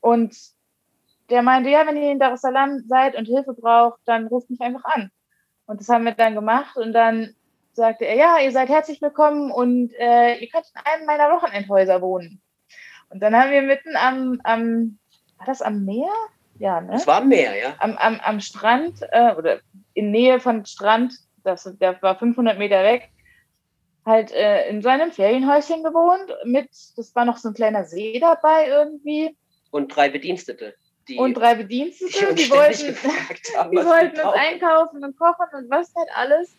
und der meinte, ja, wenn ihr in Dar es Salaam seid und Hilfe braucht, dann ruft mich einfach an. Und das haben wir dann gemacht. Und dann sagte er, ja, ihr seid herzlich willkommen und äh, ihr könnt in einem meiner Wochenendhäuser wohnen. Und dann haben wir mitten am, am war das am Meer? Ja, ne? Es war am Meer, ja. Am, am, am Strand äh, oder in Nähe von Strand, das, der war 500 Meter weg, halt äh, in seinem Ferienhäuschen gewohnt. Mit, das war noch so ein kleiner See dabei irgendwie. Und drei Bedienstete. Die und drei Bedienstete, die wollten, (laughs) haben, die wollten uns einkaufen und kochen und was halt alles.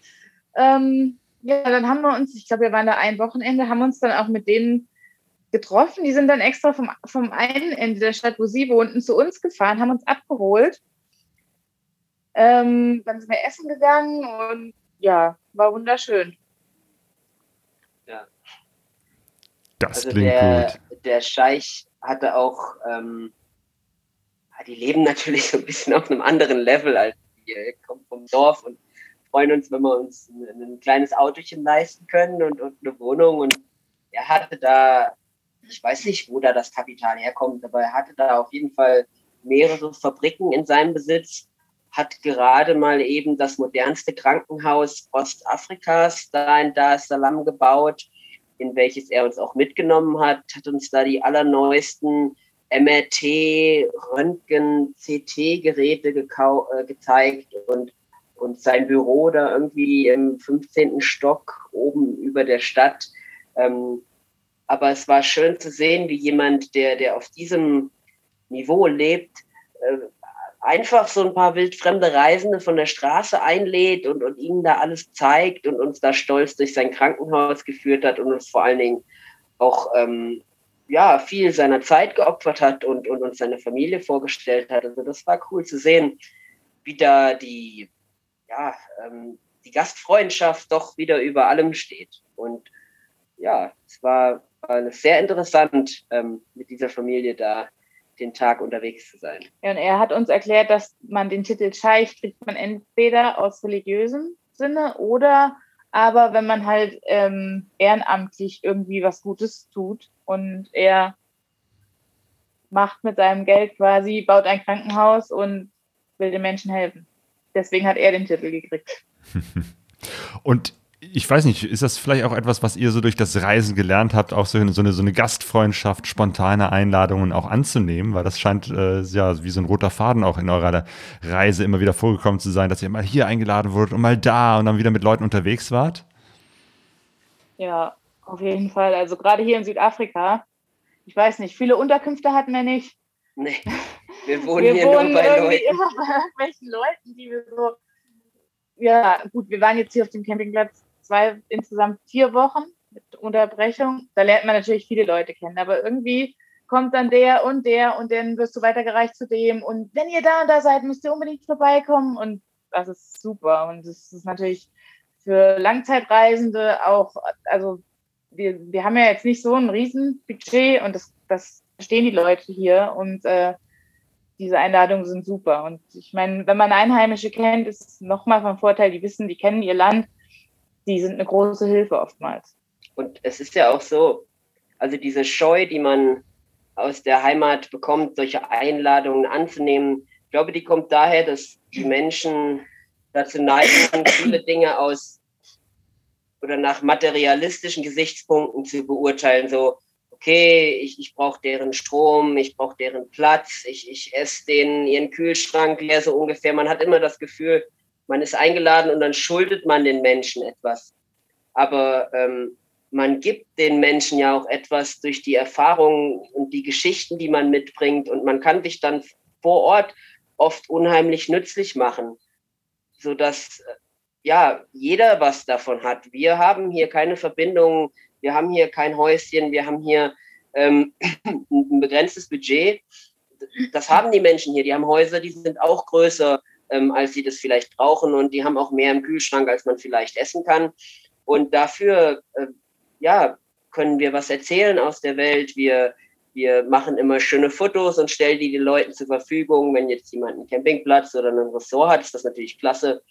Ähm, ja, dann haben wir uns, ich glaube, wir waren da ein Wochenende, haben uns dann auch mit denen getroffen. Die sind dann extra vom, vom einen Ende der Stadt, wo sie wohnten, zu uns gefahren, haben uns abgeholt ähm, dann sind wir essen gegangen und ja, war wunderschön. Ja. Das also klingt der, gut. Der Scheich hatte auch, ähm, die leben natürlich (laughs) so ein bisschen auf einem anderen Level als wir. Er kommt vom Dorf und freuen uns, wenn wir uns ein, ein kleines Autochen leisten können und, und eine Wohnung. Und er hatte da, ich weiß nicht, wo da das Kapital herkommt, aber er hatte da auf jeden Fall mehrere Fabriken in seinem Besitz, hat gerade mal eben das modernste Krankenhaus Ostafrikas da in Dar es Salaam gebaut, in welches er uns auch mitgenommen hat, hat uns da die allerneuesten MRT, Röntgen, CT-Geräte äh, gezeigt und, und sein Büro da irgendwie im 15. Stock oben über der Stadt. Ähm, aber es war schön zu sehen, wie jemand, der, der auf diesem Niveau lebt, äh, einfach so ein paar wildfremde Reisende von der Straße einlädt und, und ihnen da alles zeigt und uns da stolz durch sein Krankenhaus geführt hat und uns vor allen Dingen auch ähm, ja, viel seiner Zeit geopfert hat und, und uns seine Familie vorgestellt hat. Also das war cool zu sehen, wie da die, ja, ähm, die Gastfreundschaft doch wieder über allem steht. Und ja, es war, war sehr interessant, ähm, mit dieser Familie da den Tag unterwegs zu sein. Ja, und er hat uns erklärt, dass man den Titel Scheich kriegt man entweder aus religiösem Sinne oder aber wenn man halt ähm, ehrenamtlich irgendwie was Gutes tut und er macht mit seinem Geld quasi, baut ein Krankenhaus und will den Menschen helfen. Deswegen hat er den Titel gekriegt. (laughs) und ich weiß nicht, ist das vielleicht auch etwas, was ihr so durch das Reisen gelernt habt, auch so eine, so eine, so eine Gastfreundschaft, spontane Einladungen auch anzunehmen? Weil das scheint äh, ja wie so ein roter Faden auch in eurer Reise immer wieder vorgekommen zu sein, dass ihr mal hier eingeladen wurdet und mal da und dann wieder mit Leuten unterwegs wart? Ja, auf jeden Fall. Also gerade hier in Südafrika, ich weiß nicht, viele Unterkünfte hatten wir nicht. Nee, (laughs) wir wohnen wir hier wohnen nur bei Leuten. Immer bei irgendwelchen Leuten, die wir so ja, gut, wir waren jetzt hier auf dem Campingplatz zwei, insgesamt vier Wochen mit Unterbrechung. Da lernt man natürlich viele Leute kennen, aber irgendwie kommt dann der und der und dann wirst du weitergereicht zu dem. Und wenn ihr da und da seid, müsst ihr unbedingt vorbeikommen. Und das ist super. Und das ist natürlich für Langzeitreisende auch, also wir, wir haben ja jetzt nicht so ein Riesenbudget und das, das verstehen die Leute hier. Und äh, diese Einladungen sind super. Und ich meine, wenn man Einheimische kennt, ist es nochmal von Vorteil, die wissen, die kennen ihr Land die sind eine große Hilfe oftmals. Und es ist ja auch so, also diese Scheu, die man aus der Heimat bekommt, solche Einladungen anzunehmen, ich glaube, die kommt daher, dass die Menschen dazu neigen, viele Dinge aus oder nach materialistischen Gesichtspunkten zu beurteilen. So, okay, ich, ich brauche deren Strom, ich brauche deren Platz, ich, ich esse den ihren Kühlschrank leer, so ungefähr. Man hat immer das Gefühl, man ist eingeladen und dann schuldet man den Menschen etwas. Aber ähm, man gibt den Menschen ja auch etwas durch die Erfahrungen und die Geschichten, die man mitbringt. Und man kann sich dann vor Ort oft unheimlich nützlich machen, sodass ja jeder was davon hat. Wir haben hier keine Verbindungen, wir haben hier kein Häuschen, wir haben hier ähm, (clears throat) ein begrenztes Budget. Das haben die Menschen hier. Die haben Häuser, die sind auch größer ähm, als sie das vielleicht brauchen und die haben auch mehr im Kühlschrank, als man vielleicht essen kann. Und dafür, äh, ja, können wir was erzählen aus der Welt. Wir, wir machen immer schöne Fotos und stellen die den Leuten zur Verfügung. Wenn jetzt jemand einen Campingplatz oder ein Ressort hat, ist das natürlich klasse,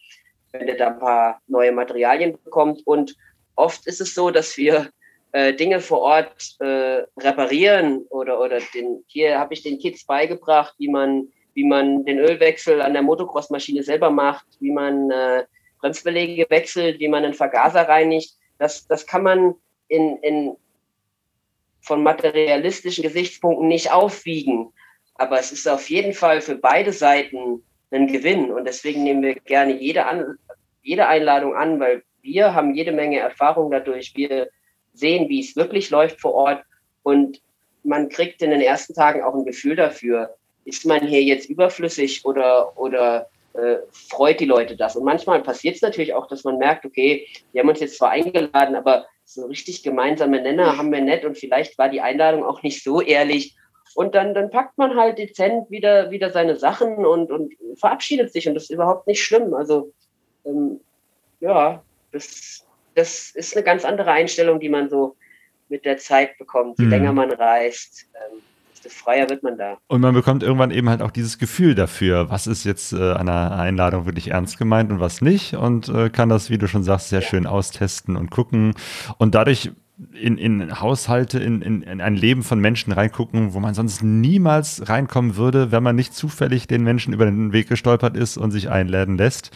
wenn der da ein paar neue Materialien bekommt. Und oft ist es so, dass wir äh, Dinge vor Ort äh, reparieren oder, oder den, hier habe ich den Kids beigebracht, wie man wie man den Ölwechsel an der Motocross-Maschine selber macht, wie man äh, Bremsbeläge wechselt, wie man einen Vergaser reinigt. Das, das kann man in, in, von materialistischen Gesichtspunkten nicht aufwiegen. Aber es ist auf jeden Fall für beide Seiten ein Gewinn. Und deswegen nehmen wir gerne jede, an, jede Einladung an, weil wir haben jede Menge Erfahrung dadurch. Wir sehen, wie es wirklich läuft vor Ort. Und man kriegt in den ersten Tagen auch ein Gefühl dafür, ist man hier jetzt überflüssig oder, oder äh, freut die Leute das? Und manchmal passiert es natürlich auch, dass man merkt, okay, wir haben uns jetzt zwar eingeladen, aber so richtig gemeinsame Nenner haben wir nicht und vielleicht war die Einladung auch nicht so ehrlich. Und dann, dann packt man halt dezent wieder, wieder seine Sachen und, und verabschiedet sich und das ist überhaupt nicht schlimm. Also ähm, ja, das, das ist eine ganz andere Einstellung, die man so mit der Zeit bekommt, je mhm. länger man reist. Ähm, desto freier wird man da. Und man bekommt irgendwann eben halt auch dieses Gefühl dafür, was ist jetzt äh, einer Einladung wirklich ernst gemeint und was nicht und äh, kann das, wie du schon sagst, sehr ja. schön austesten und gucken. Und dadurch in, in Haushalte, in, in, in, ein Leben von Menschen reingucken, wo man sonst niemals reinkommen würde, wenn man nicht zufällig den Menschen über den Weg gestolpert ist und sich einladen lässt.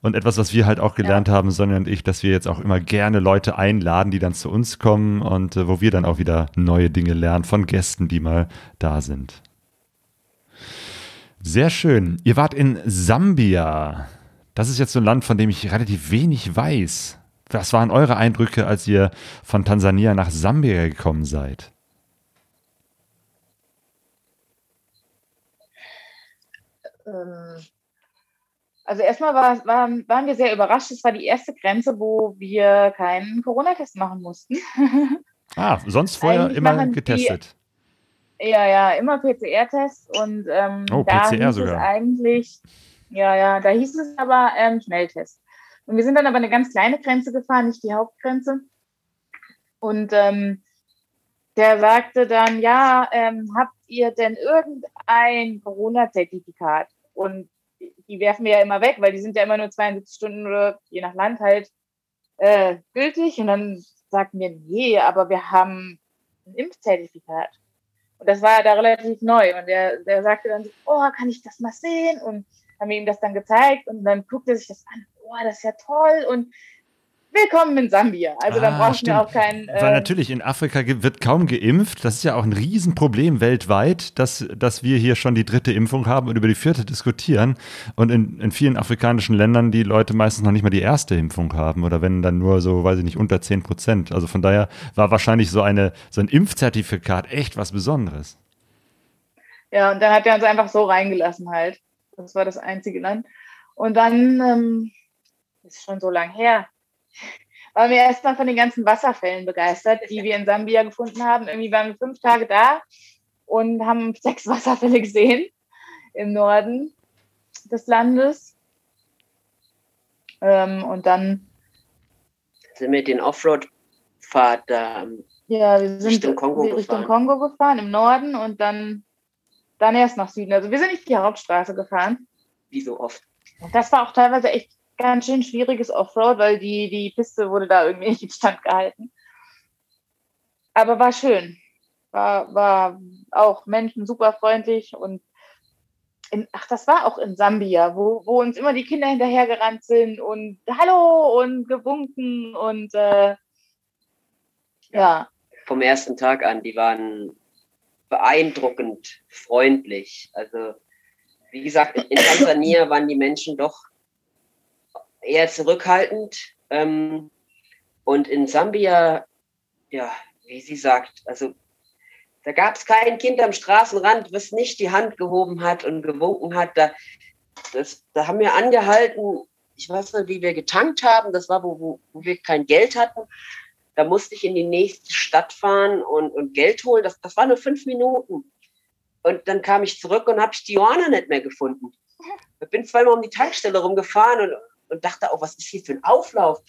Und etwas, was wir halt auch gelernt ja. haben, Sonja und ich, dass wir jetzt auch immer gerne Leute einladen, die dann zu uns kommen und äh, wo wir dann auch wieder neue Dinge lernen von Gästen, die mal da sind. Sehr schön. Ihr wart in Sambia. Das ist jetzt so ein Land, von dem ich relativ wenig weiß. Was waren eure Eindrücke, als ihr von Tansania nach Sambia gekommen seid? Also erstmal war, war, waren wir sehr überrascht. Es war die erste Grenze, wo wir keinen Corona-Test machen mussten. (laughs) Ah, sonst vorher immer getestet. Die, ja, ja, immer PCR-Test und ähm, oh, da PCR hieß sogar. es eigentlich, ja, ja, da hieß es aber ähm, Schnelltest. Und wir sind dann aber eine ganz kleine Grenze gefahren, nicht die Hauptgrenze. Und ähm, der sagte dann, ja, ähm, habt ihr denn irgendein Corona-Zertifikat? Und die werfen wir ja immer weg, weil die sind ja immer nur 72 Stunden oder je nach Land halt äh, gültig. Und dann sagten wir, nee, aber wir haben ein Impfzertifikat. Und das war da relativ neu. Und der, der sagte dann so, oh, kann ich das mal sehen? Und haben wir ihm das dann gezeigt und dann guckte er sich das an boah, das ist ja toll und willkommen in Sambia. Also ah, da brauchen wir auch keinen. Äh Weil natürlich in Afrika wird kaum geimpft. Das ist ja auch ein Riesenproblem weltweit, dass, dass wir hier schon die dritte Impfung haben und über die vierte diskutieren. Und in, in vielen afrikanischen Ländern die Leute meistens noch nicht mal die erste Impfung haben oder wenn dann nur so, weiß ich nicht, unter 10 Prozent. Also von daher war wahrscheinlich so, eine, so ein Impfzertifikat echt was Besonderes. Ja, und dann hat er uns einfach so reingelassen halt. Das war das einzige Land. Und dann ähm, ist schon so lang her, waren wir erstmal von den ganzen Wasserfällen begeistert, die wir in Sambia gefunden haben. Irgendwie waren wir fünf Tage da und haben sechs (laughs) Wasserfälle gesehen im Norden des Landes. Ähm, und dann sind wir den Offroad-Pfad da ja, wir sind Richtung Kongo, Richtung gefahren. Kongo gefahren, im Norden und dann, dann erst nach Süden. Also wir sind nicht die Hauptstraße gefahren. Wie so oft. Das war auch teilweise echt ganz schön schwieriges Offroad, weil die, die Piste wurde da irgendwie (laughs) nicht in Stand gehalten. Aber war schön. War, war auch Menschen super freundlich und in, ach, das war auch in Sambia, wo, wo uns immer die Kinder hinterhergerannt sind und Hallo und gewunken und äh, ja. Vom ersten Tag an, die waren beeindruckend freundlich. Also, wie gesagt, in Tansania waren die Menschen doch eher zurückhaltend. Ähm, und in Sambia, ja, wie sie sagt, also da gab es kein Kind am Straßenrand, was nicht die Hand gehoben hat und gewunken hat. Da, das, da haben wir angehalten, ich weiß nicht, wie wir getankt haben, das war, wo, wo, wo wir kein Geld hatten. Da musste ich in die nächste Stadt fahren und, und Geld holen. Das, das war nur fünf Minuten. Und dann kam ich zurück und habe ich die Johanna nicht mehr gefunden. Ich bin zweimal um die Tankstelle rumgefahren und, und dachte auch, was ist hier für ein Auflauf?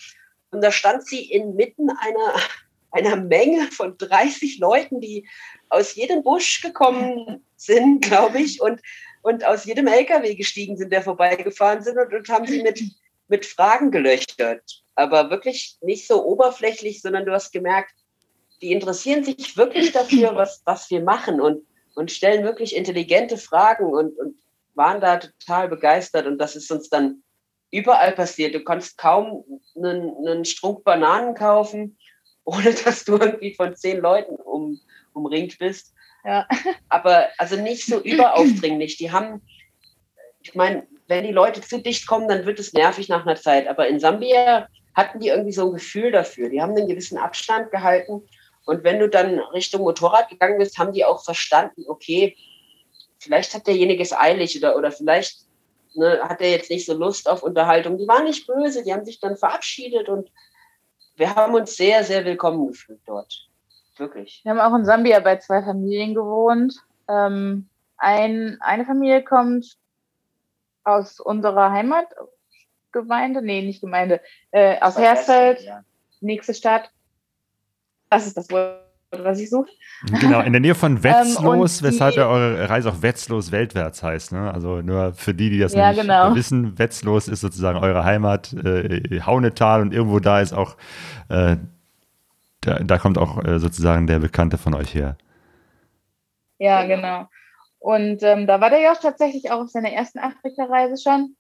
Und da stand sie inmitten einer, (laughs) einer Menge von 30 Leuten, die aus jedem Busch gekommen (laughs) sind, glaube ich, und, und aus jedem LKW gestiegen sind, der vorbeigefahren sind und, und haben sie mit, mit Fragen gelöchert. Aber wirklich nicht so oberflächlich, sondern du hast gemerkt, die interessieren sich wirklich dafür, (laughs) was, was wir machen und, und stellen wirklich intelligente Fragen und, und waren da total begeistert. Und das ist uns dann überall passiert. Du kannst kaum einen, einen Strunk Bananen kaufen, (laughs) ohne dass du irgendwie von zehn Leuten um, umringt bist. Ja. (laughs) Aber also nicht so überaufdringlich. Die haben, ich meine, wenn die Leute zu dicht kommen, dann wird es nervig nach einer Zeit. Aber in Sambia hatten die irgendwie so ein Gefühl dafür. Die haben einen gewissen Abstand gehalten. Und wenn du dann Richtung Motorrad gegangen bist, haben die auch verstanden, okay, vielleicht hat derjenige es eilig oder, oder vielleicht ne, hat er jetzt nicht so Lust auf Unterhaltung. Die waren nicht böse, die haben sich dann verabschiedet und wir haben uns sehr, sehr willkommen gefühlt dort. Wirklich. Wir haben auch in Sambia bei zwei Familien gewohnt. Ähm, ein, eine Familie kommt aus unserer Heimatgemeinde, nee, nicht Gemeinde, äh, aus Hersfeld, ja. nächste Stadt. Das ist das Wort, was ich suche. Genau, in der Nähe von (laughs) Wetzlos, Ähm, und weshalb ja eure Reise auch Wetzlos weltwärts heißt. Ne? Also nur für die, die das Ja, nicht genau. wissen, Wetzlos ist sozusagen eure Heimat, äh, Haunetal und irgendwo da ist auch, äh, da, da kommt auch äh, sozusagen der Bekannte von euch her. Ja, genau. Und ähm, da war der Josh tatsächlich auch auf seiner ersten Afrika-Reise schon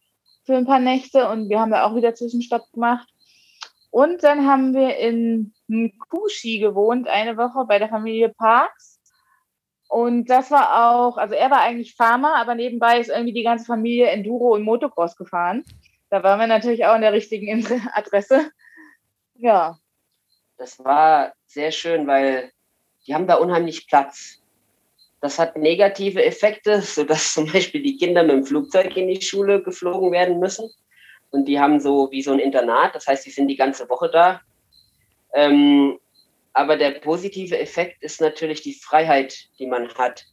für ein paar Nächte und wir haben da auch wieder Zwischenstopp gemacht. Und dann haben wir in Mkushi gewohnt, eine Woche bei der Familie Parks. Und das war auch, also er war eigentlich Farmer, aber nebenbei ist irgendwie die ganze Familie Enduro und Motocross gefahren. Da waren wir natürlich auch an der richtigen (laughs) Adresse. Ja, Das war sehr schön, weil die haben da unheimlich Platz. Das hat negative Effekte, (laughs) sodass zum Beispiel die Kinder mit dem Flugzeug in die Schule geflogen werden müssen. Und die haben so wie so ein Internat, das heißt, die sind die ganze Woche da. Ähm, aber der positive Effekt ist natürlich die Freiheit, die man hat.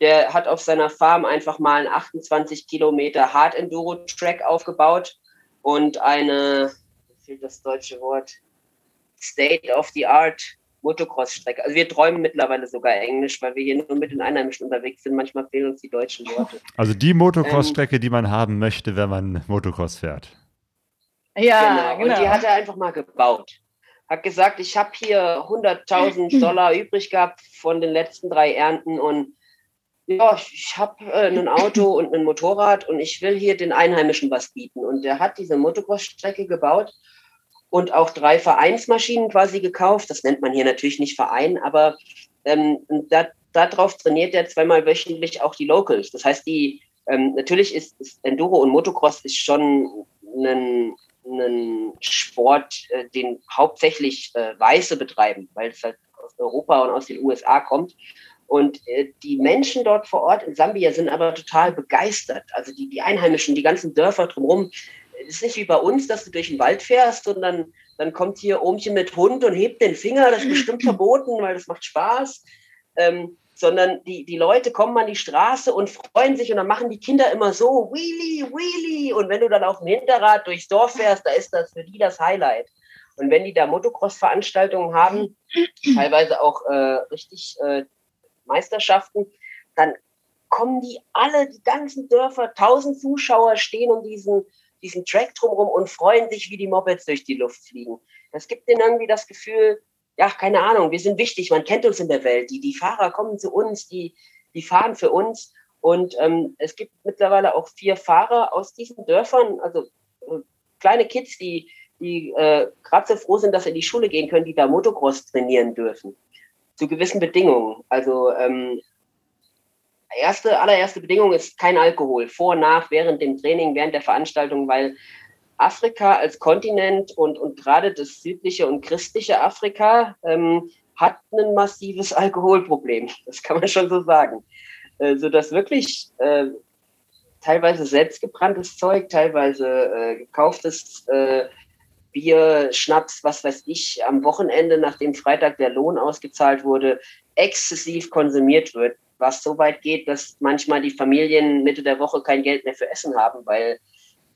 Der hat auf seiner Farm einfach mal einen 28 Kilometer Hard Enduro Track aufgebaut und eine, mir fehlt das deutsche Wort, State of the Art Motocross-Strecke. Also wir träumen mittlerweile sogar Englisch, weil wir hier nur mit den Einheimischen unterwegs sind. Manchmal fehlen uns die deutschen Worte. Also die Motocross-Strecke, die man haben möchte, wenn man Motocross fährt. ja, Und die genau. hat er einfach mal gebaut. Hat gesagt, ich habe hier 100.000 (laughs) Dollar übrig gehabt von den letzten drei Ernten und ja, ich habe äh, ein Auto (laughs) und ein Motorrad und ich will hier den Einheimischen was bieten. Und der hat diese Motocross-Strecke gebaut und auch drei Vereinsmaschinen quasi gekauft. Das nennt man hier natürlich nicht Verein, aber ähm, da, darauf trainiert er zweimal wöchentlich auch die Locals. Das heißt, die ähm, natürlich ist, ist Enduro und Motocross ist schon ein, ein Sport, äh, den hauptsächlich äh, Weiße betreiben, weil es halt aus Europa und aus den USA kommt. Und äh, die Menschen dort vor Ort in Sambia sind aber total begeistert. Also die, die Einheimischen, die ganzen Dörfer drumherum. Es ist nicht wie bei uns, dass du durch den Wald fährst und dann, dann kommt hier Ohmchen mit Hund und hebt den Finger. Das ist bestimmt (clears throat) verboten, weil das macht Spaß. Ähm, sondern die, die Leute kommen an die Straße und freuen sich und dann machen die Kinder immer so, Wheelie, Wheelie. Und wenn du dann auf dem Hinterrad durchs Dorf fährst, da ist das für die das Highlight. Und wenn die da Motocross-Veranstaltungen haben, teilweise auch äh, richtig äh, Meisterschaften, dann kommen die alle, die ganzen Dörfer, tausend Zuschauer stehen um diesen, diesen Track drumherum und freuen sich, wie die Mopeds durch die Luft fliegen. Das gibt denen irgendwie das Gefühl, ja, keine Ahnung, wir sind wichtig, man kennt uns in der Welt. Die, die Fahrer kommen zu uns, die, die fahren für uns. Und ähm, es gibt mittlerweile auch vier Fahrer aus diesen Dörfern, also äh, kleine Kids, die, die äh, gerade so froh sind, dass sie in die Schule gehen können, die da Motocross trainieren dürfen. Zu gewissen Bedingungen. Also ähm, erste, allererste Bedingung ist kein Alkohol. Vor, nach, während dem Training, während der Veranstaltung, weil Afrika als Kontinent und, und gerade das südliche und christliche Afrika ähm, hat ein massives Alkoholproblem. (laughs) Das kann man schon so sagen. Äh, sodass wirklich äh, teilweise selbstgebranntes Zeug, teilweise äh, gekauftes äh, Bier, Schnaps, was weiß ich, am Wochenende, nachdem Freitag der Lohn ausgezahlt wurde, exzessiv konsumiert wird, was so weit geht, dass manchmal die Familien Mitte der Woche kein Geld mehr für Essen haben, weil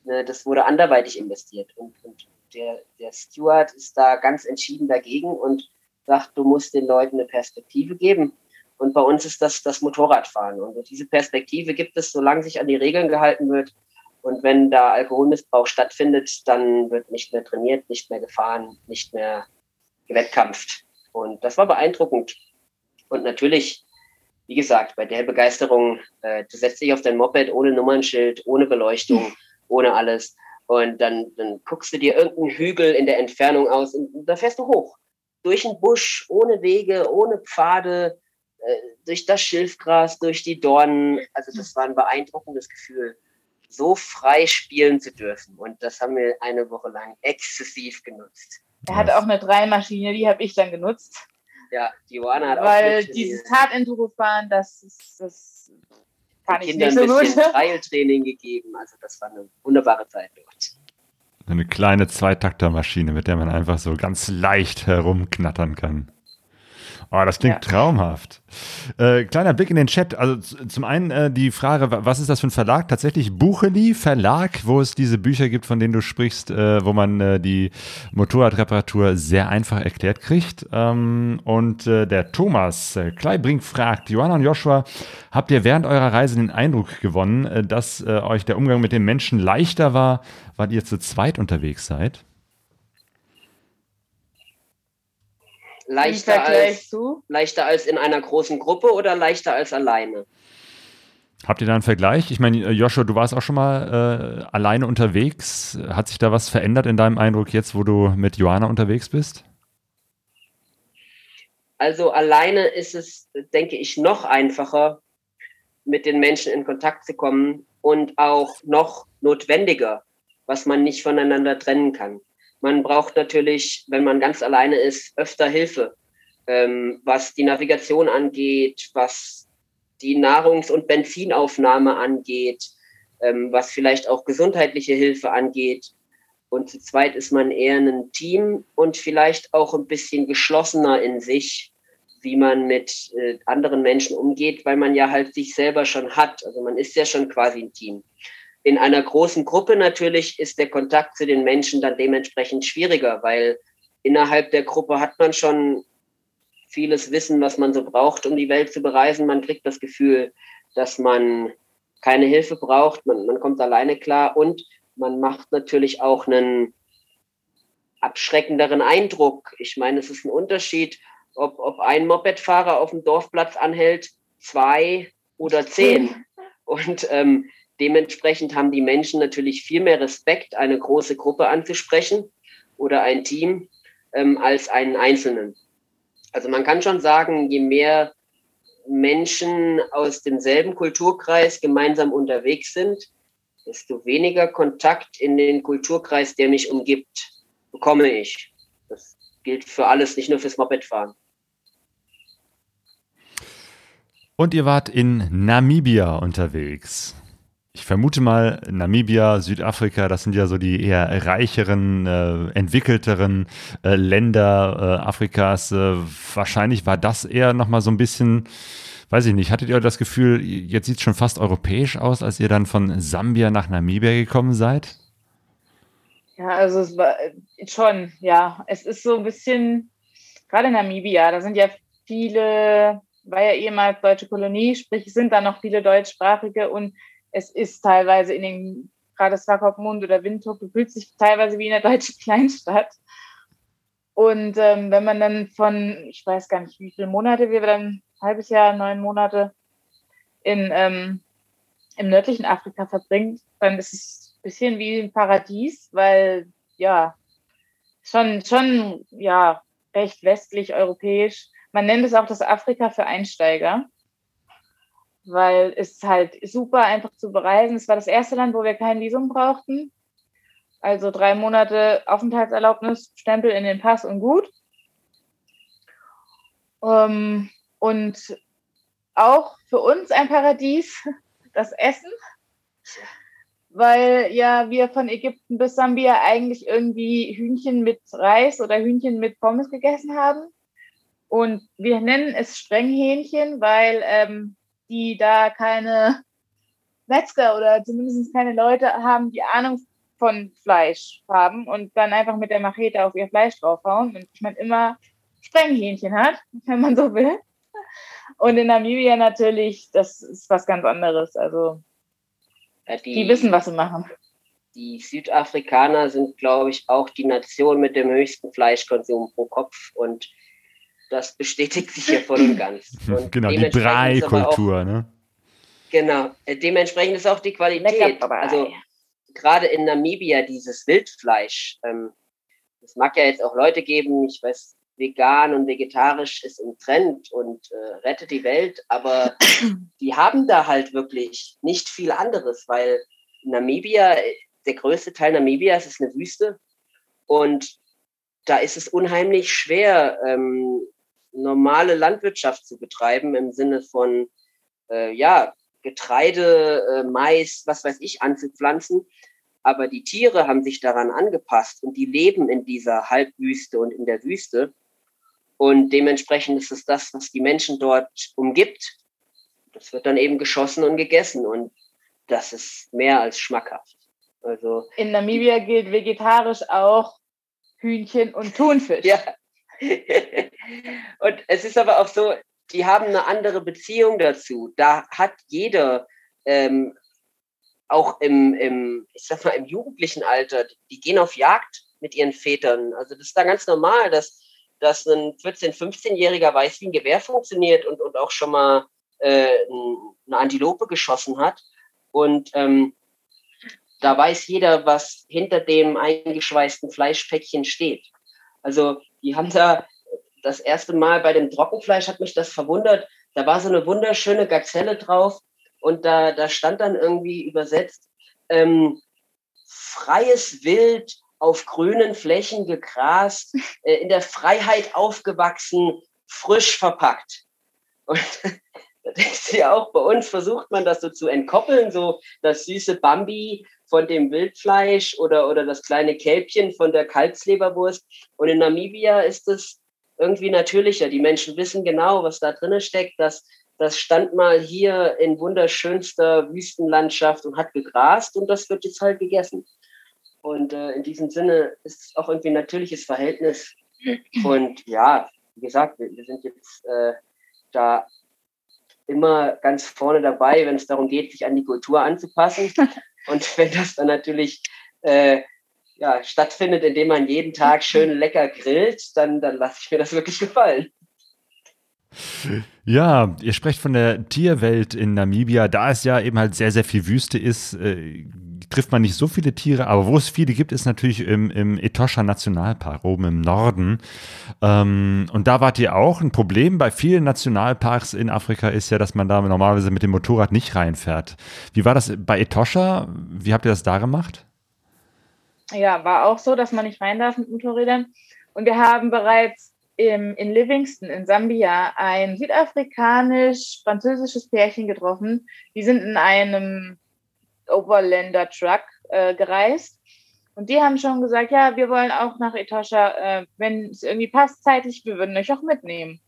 das wurde anderweitig investiert. Und, und der, der Steward ist da ganz entschieden dagegen und sagt, du musst den Leuten eine Perspektive geben. Und bei uns ist das das Motorradfahren. Und diese Perspektive gibt es, solange sich an die Regeln gehalten wird. Und wenn da Alkoholmissbrauch stattfindet, dann wird nicht mehr trainiert, nicht mehr gefahren, nicht mehr gewettkampft. Und das war beeindruckend. Und natürlich, wie gesagt, bei der Begeisterung, äh, du setzt dich auf dein Moped ohne Nummernschild, ohne Beleuchtung, ohne alles. Und dann, dann guckst du dir irgendeinen Hügel in der Entfernung aus und da fährst du hoch. Durch den Busch, ohne Wege, ohne Pfade, äh, durch das Schilfgras, durch die Dornen. Also das war ein beeindruckendes Gefühl, so frei spielen zu dürfen. Und das haben wir eine Woche lang exzessiv genutzt. Er hatte auch eine Dreimaschine, die habe ich dann genutzt. Ja, die Johanna hat auch Weil mit, dieses Hard-Enduro-Fahren, das, ist, das kann ich Kindern nicht so ein bisschen gut. Trial-Training gegeben. Also das war eine wunderbare Zeit dort. Eine kleine Zweitaktermaschine, mit der man einfach so ganz leicht herumknattern kann. Oh, das klingt ja. traumhaft. Äh, kleiner Blick in den Chat. Also zum einen äh, die Frage, was ist das für ein Verlag? Tatsächlich Bucheli Verlag, wo es diese Bücher gibt, von denen du sprichst, äh, wo man äh, die Motorradreparatur sehr einfach erklärt kriegt. Ähm, und äh, der Thomas äh, Kleibrink fragt, Johanna und Joshua, habt ihr während eurer Reise den Eindruck gewonnen, dass euch der Umgang mit den Menschen leichter war, weil ihr zu zweit unterwegs seid? Leichter als, leichter als in einer großen Gruppe oder leichter als alleine? Habt ihr da einen Vergleich? Ich meine, äh, Joshua, du warst auch schon mal äh, alleine unterwegs. Hat sich da was verändert in deinem Eindruck jetzt, wo du mit Johanna unterwegs bist? Also alleine ist es, denke ich, noch einfacher, mit den Menschen in Kontakt zu kommen und auch noch notwendiger, was man nicht voneinander trennen kann. Man braucht natürlich, wenn man ganz alleine ist, öfter Hilfe, ähm, was die Navigation angeht, was die Nahrungs- und Benzinaufnahme angeht, ähm, was vielleicht auch gesundheitliche Hilfe angeht. Und zu zweit ist man eher ein Team und vielleicht auch ein bisschen geschlossener in sich, wie man mit äh, anderen Menschen umgeht, weil man ja halt sich selber schon hat. Also man ist ja schon quasi ein Team. In einer großen Gruppe natürlich ist der Kontakt zu den Menschen dann dementsprechend schwieriger, weil innerhalb der Gruppe hat man schon vieles Wissen, was man so braucht, um die Welt zu bereisen. Man kriegt das Gefühl, dass man keine Hilfe braucht, man, man kommt alleine klar und man macht natürlich auch einen abschreckenderen Eindruck. Ich meine, es ist ein Unterschied, ob, ob ein Mopedfahrer auf dem Dorfplatz anhält, zwei oder zehn. (laughs) Und ähm, Dementsprechend haben die Menschen natürlich viel mehr Respekt, eine große Gruppe anzusprechen oder ein Team ähm, als einen Einzelnen. Also man kann schon sagen, je mehr Menschen aus demselben Kulturkreis gemeinsam unterwegs sind, desto weniger Kontakt in den Kulturkreis, der mich umgibt, bekomme ich. Das gilt für alles, nicht nur fürs Mopedfahren. Und ihr wart in Namibia unterwegs. Ich vermute mal, Namibia, Südafrika, das sind ja so die eher reicheren, äh, entwickelteren äh, Länder äh, Afrikas. Äh, wahrscheinlich war das eher nochmal so ein bisschen, weiß ich nicht, hattet ihr das Gefühl, jetzt sieht es schon fast europäisch aus, als ihr dann von Sambia nach Namibia gekommen seid? Ja, also es war äh, schon, ja. Es ist so ein bisschen, gerade Namibia, da sind ja viele, war ja ehemals deutsche Kolonie, sprich, sind da noch viele deutschsprachige und es ist teilweise in den, gerade Swakopmund oder Windhoek, fühlt sich teilweise wie in einer deutschen (laughs) Kleinstadt. Und ähm, wenn man dann von, ich weiß gar nicht, wie viele Monate wir dann, ein halbes Jahr, neun Monate in, ähm, im nördlichen Afrika verbringt, dann ist es ein bisschen wie ein Paradies, weil ja, schon, schon, ja, recht westlich, europäisch. Man nennt es auch das Afrika für Einsteiger weil es halt super einfach zu bereisen. Es war das erste Land, wo wir kein Visum brauchten. Also drei Monate Aufenthaltserlaubnis, Stempel in den Pass und gut. Um, ähm, und auch für uns ein Paradies, (laughs) das Essen, weil ja wir von Ägypten bis Sambia eigentlich irgendwie Hühnchen mit Reis oder Hühnchen mit Pommes gegessen haben. Und wir nennen es Strenghähnchen, weil ähm, die da keine Metzger oder zumindest keine Leute haben, die Ahnung von Fleisch haben und dann einfach mit der Machete auf ihr Fleisch draufhauen und man immer Sprenghähnchen hat, (laughs) wenn man so will. Und in Namibia natürlich, das ist was ganz anderes. Also ja, die, die wissen, was sie machen. Die Südafrikaner sind, glaube ich, auch die Nation mit dem höchsten Fleischkonsum pro Kopf und das bestätigt sich hier voll und ganz. Und (laughs) genau, die Brei-Kultur, ne? Genau, äh, dementsprechend ist auch die Qualität. Also gerade in Namibia dieses Wildfleisch, ähm, es mag ja jetzt auch Leute geben, ich weiß, vegan und vegetarisch ist im Trend und äh, rettet die Welt, aber (coughs) die haben da halt wirklich nicht viel anderes, weil Namibia, der größte Teil Namibias ist eine Wüste und da ist es unheimlich schwer, ähm, normale Landwirtschaft zu betreiben im Sinne von, äh, ja, Getreide, äh, Mais, was weiß ich, anzupflanzen. Aber die Tiere haben sich daran angepasst und die leben in dieser Halbwüste und in der Wüste. Und dementsprechend ist es das, was die Menschen dort umgibt. Das wird dann eben geschossen und gegessen. Und das ist mehr als schmackhaft. Also In Namibia gilt vegetarisch auch Hühnchen und Thunfisch. Ja. (laughs) und es ist aber auch so, die haben eine andere Beziehung dazu. Da hat jeder ähm, auch im, im, ich sag mal, im jugendlichen Alter, die gehen auf Jagd mit ihren Vätern. Also das ist da ganz normal, dass, dass ein 14-, 15-Jähriger weiß, wie ein Gewehr funktioniert und, und auch schon mal äh, eine Antilope geschossen hat. Und ähm, da weiß jeder, was hinter dem eingeschweißten Fleischpäckchen steht. Also die haben da das erste Mal bei dem Trockenfleisch hat mich das verwundert. Da war so eine wunderschöne Gazelle drauf und da, da stand dann irgendwie übersetzt, ähm, freies Wild auf grünen Flächen gegrast, (laughs) äh, in der Freiheit aufgewachsen, frisch verpackt. Und (laughs) da denkst du ja auch, bei uns versucht man das so zu entkoppeln, so das süße Bambi von dem Wildfleisch oder, oder das kleine Kälbchen von der Kalbsleberwurst. Und in Namibia ist es irgendwie natürlicher. Die Menschen wissen genau, was da drin steckt. Das, das stand mal hier in wunderschönster Wüstenlandschaft und hat gegrast und das wird jetzt halt gegessen. Und äh, in diesem Sinne ist es auch irgendwie ein natürliches Verhältnis. Und ja, wie gesagt, wir, wir sind jetzt äh, da immer ganz vorne dabei, wenn es darum geht, sich an die Kultur anzupassen. (laughs) Und (laughs) wenn das dann natürlich äh, ja, stattfindet, indem man jeden Tag schön lecker grillt, dann, dann lasse ich mir das wirklich gefallen. Ja, ihr sprecht von der Tierwelt in Namibia. Da es ja eben halt sehr, sehr viel Wüste ist, äh, trifft man nicht so viele Tiere. Aber wo es viele gibt, ist natürlich im, im Etosha Nationalpark, oben im Norden. Ähm, und da wart ihr auch. Ein Problem bei vielen Nationalparks in Afrika ist ja, dass man da normalerweise mit dem Motorrad nicht reinfährt. Wie war das bei Etosha? Wie habt ihr das da gemacht? Ja, war auch so, dass man nicht rein darf mit Motorrädern. Und wir haben bereits im, in Livingston in Sambia ein südafrikanisch-französisches Pärchen getroffen. Die sind in einem Overlander-Truck äh, gereist. Und die haben schon gesagt, ja, wir wollen auch nach Etosha, äh, wenn es irgendwie passt zeitlich, wir würden euch auch mitnehmen.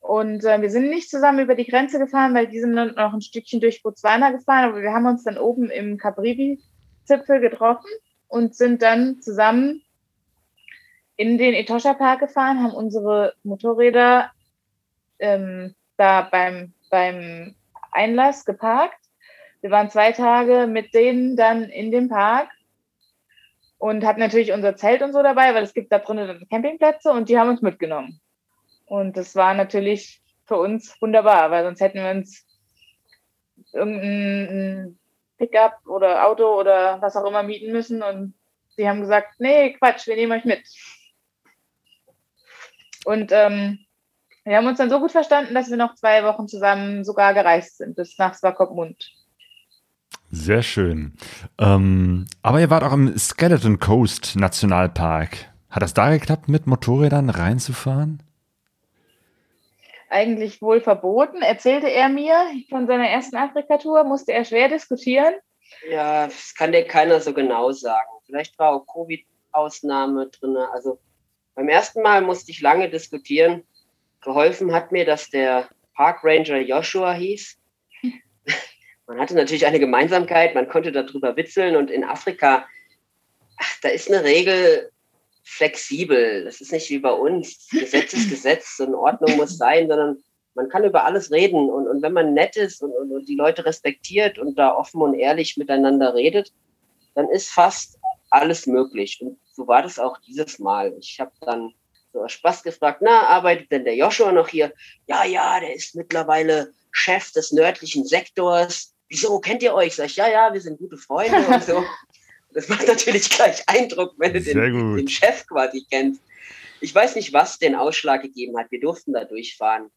Und äh, wir sind nicht zusammen über die Grenze gefahren, weil die sind noch ein Stückchen durch Botswana gefahren, aber wir haben uns dann oben im Kabrivi-Zipfel getroffen und sind dann zusammen in den Etosha Park gefahren, haben unsere Motorräder ähm, da beim, beim Einlass geparkt. Wir waren zwei Tage mit denen dann in dem Park und hatten natürlich unser Zelt und so dabei, weil es gibt da drinnen Campingplätze und die haben uns mitgenommen. Und das war natürlich für uns wunderbar, weil sonst hätten wir uns irgendein Pickup oder Auto oder was auch immer mieten müssen und sie haben gesagt, nee, Quatsch, wir nehmen euch mit. Und ähm, wir haben uns dann so gut verstanden, dass wir noch zwei Wochen zusammen sogar gereist sind, bis nach Swakopmund. Sehr schön. Ähm, aber ihr wart auch im Skeleton Coast Nationalpark. Hat das da geklappt, mit Motorrädern reinzufahren? Eigentlich wohl verboten, erzählte er mir von seiner ersten Afrika-Tour, musste er schwer diskutieren. Ja, das kann dir keiner so genau sagen. Vielleicht war auch Covid-Ausnahme drin. Also beim ersten Mal musste ich lange diskutieren. Geholfen hat mir, dass der Park Ranger Joshua hieß. Man hatte natürlich eine Gemeinsamkeit, man konnte darüber witzeln und in Afrika, ach, da ist eine Regel flexibel. Das ist nicht wie bei uns. Gesetz ist Gesetz und Ordnung muss sein, sondern man kann über alles reden. Und, und wenn man nett ist und, und, und die Leute respektiert und da offen und ehrlich miteinander redet, dann ist fast alles möglich. Und so war das auch dieses Mal. Ich habe dann so aus Spaß gefragt, na, arbeitet denn der Joshua noch hier? Ja, ja, der ist mittlerweile Chef des nördlichen Sektors. Wieso, kennt ihr euch? Sag ich, ja, ja, wir sind gute Freunde und so. (laughs) Das macht natürlich gleich Eindruck, wenn du den, den, Chef quasi kennst. Ich weiß nicht, was den Ausschlag gegeben hat. Wir durften da durchfahren.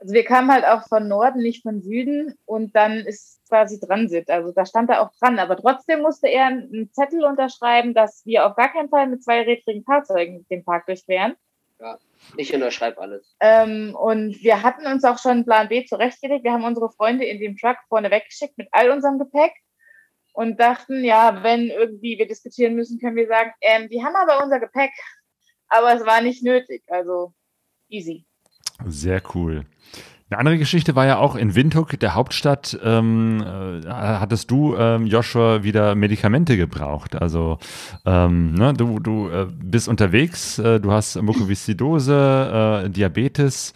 Also wir kamen halt auch von Norden, nicht von Süden und dann ist quasi Transit. Also da stand er auch dran. Aber trotzdem musste er einen Zettel unterschreiben, dass wir auf gar keinen Fall mit zweirädrigen Fahrzeugen den Park durchqueren. Ja, ich unterschreibe alles. Ähm, und wir hatten uns auch schon Plan B zurechtgelegt. Wir haben unsere Freunde in dem Truck vorne weggeschickt mit all unserem Gepäck und dachten, ja, wenn irgendwie wir diskutieren müssen, können wir sagen, ähm, die haben aber unser Gepäck. Aber es war nicht nötig. Also easy. Sehr cool. Eine andere Geschichte war ja auch in Windhoek, der Hauptstadt, ähm, äh, hattest du, ähm, Joshua, wieder Medikamente gebraucht. Also ähm, ne, du, du äh, bist unterwegs, äh, du hast Mukoviszidose, äh, Diabetes.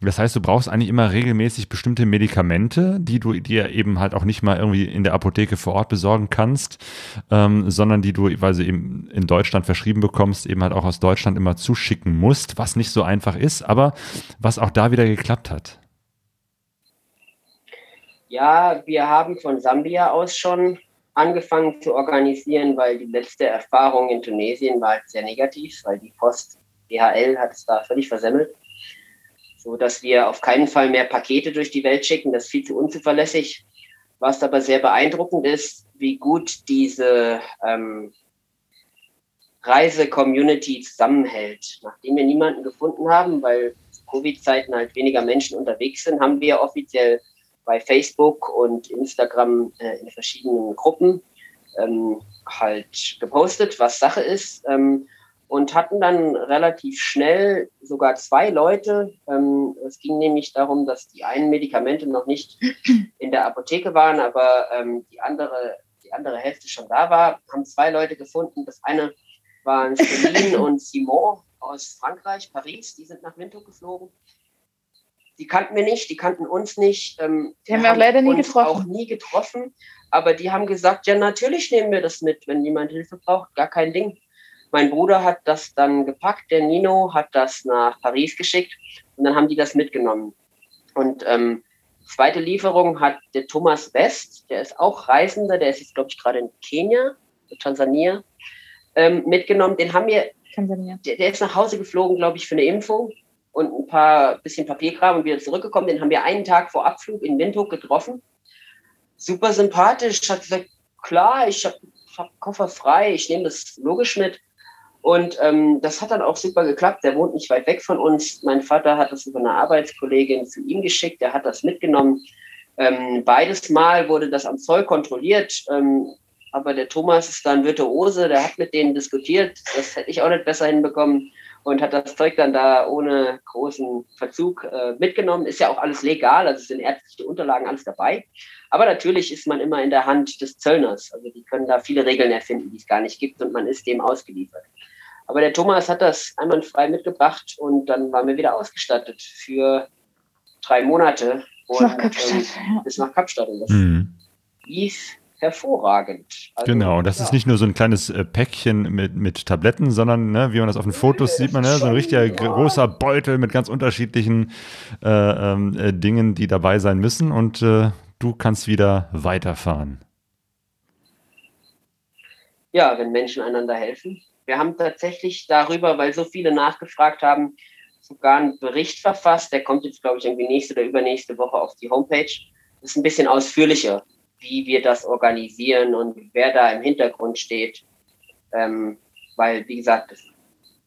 Das heißt, du brauchst eigentlich immer regelmäßig bestimmte Medikamente, die du dir eben halt auch nicht mal irgendwie in der Apotheke vor Ort besorgen kannst, ähm, sondern die du, weil sie eben in Deutschland verschrieben bekommst, eben halt auch aus Deutschland immer zuschicken musst, was nicht so einfach ist, aber was auch da wieder geklappt hat. Ja, wir haben von Sambia aus schon angefangen zu organisieren, weil die letzte Erfahrung in Tunesien war halt sehr negativ, weil die Post DHL hat es da völlig versemmelt so dass wir auf keinen Fall mehr Pakete durch die Welt schicken. Das ist viel zu unzuverlässig. Was aber sehr beeindruckend ist, wie gut diese ähm, Reise-Community zusammenhält. Nachdem wir niemanden gefunden haben, weil Covid-Zeiten halt weniger Menschen unterwegs sind, haben wir offiziell bei Facebook und Instagram äh, in verschiedenen Gruppen ähm, halt gepostet, was Sache ist. Ähm, und hatten dann relativ schnell sogar zwei Leute. Ähm, es ging nämlich darum, dass die einen Medikamente noch nicht in der Apotheke waren, aber ähm, die, andere, die andere Hälfte schon da war. Haben zwei Leute gefunden. Das eine waren Céline (laughs) und Simon aus Frankreich, Paris. Die sind nach Windhoek geflogen. Die kannten wir nicht, die kannten uns nicht. Ähm, die haben wir auch leider nie getroffen. Auch nie getroffen. Aber die haben gesagt, ja, natürlich nehmen wir das mit, wenn jemand Hilfe braucht, gar kein Ding. Mein Bruder hat das dann gepackt, der Nino hat das nach Paris geschickt und dann haben die das mitgenommen. Und ähm, zweite Lieferung hat der Thomas West, der ist auch Reisender, der ist jetzt, glaube ich, gerade in Kenia, Tansania, ähm, mitgenommen. Den haben wir, Tansania. Der, der ist nach Hause geflogen, glaube ich, für eine Impfung und ein paar bisschen Papierkram und wieder zurückgekommen. Den haben wir einen Tag vor Abflug in Windhoek getroffen. Super sympathisch, hat gesagt, klar, ich habe hab Koffer frei, ich nehme das logisch mit. Und ähm, das hat dann auch super geklappt. Der wohnt nicht weit weg von uns. Mein Vater hat das über eine Arbeitskollegin zu ihm geschickt. Der hat das mitgenommen. Ähm, beides Mal wurde das am Zoll kontrolliert. Ähm, aber der Thomas ist dann Virtuose. Der hat mit denen diskutiert. Das hätte ich auch nicht besser hinbekommen. Und hat das Zeug dann da ohne großen Verzug äh, mitgenommen. Ist ja auch alles legal. Also sind ärztliche Unterlagen alles dabei. Aber natürlich ist man immer in der Hand des Zöllners. Also die können da viele Regeln erfinden, die es gar nicht gibt. Und man ist dem ausgeliefert. Aber der Thomas hat das einwandfrei mitgebracht und dann waren wir wieder ausgestattet für drei Monate. Und, nach Kapstadt. Ähm, bis nach Kapstadt. Und das mhm. lief hervorragend. Also, genau, das ja. ist nicht nur so ein kleines äh, Päckchen mit, mit Tabletten, sondern, ne, wie man das auf den Fotos sieht, man ne, so ein richtiger ja. großer Beutel mit ganz unterschiedlichen äh, ähm, äh, Dingen, die dabei sein müssen und äh, du kannst wieder weiterfahren. Ja, wenn Menschen einander helfen, wir haben tatsächlich darüber, weil so viele nachgefragt haben, sogar einen Bericht verfasst. Der kommt jetzt, glaube ich, irgendwie nächste oder übernächste Woche auf die Homepage. Das ist ein bisschen ausführlicher, wie wir das organisieren und wer da im Hintergrund steht. Ähm, weil, wie gesagt, es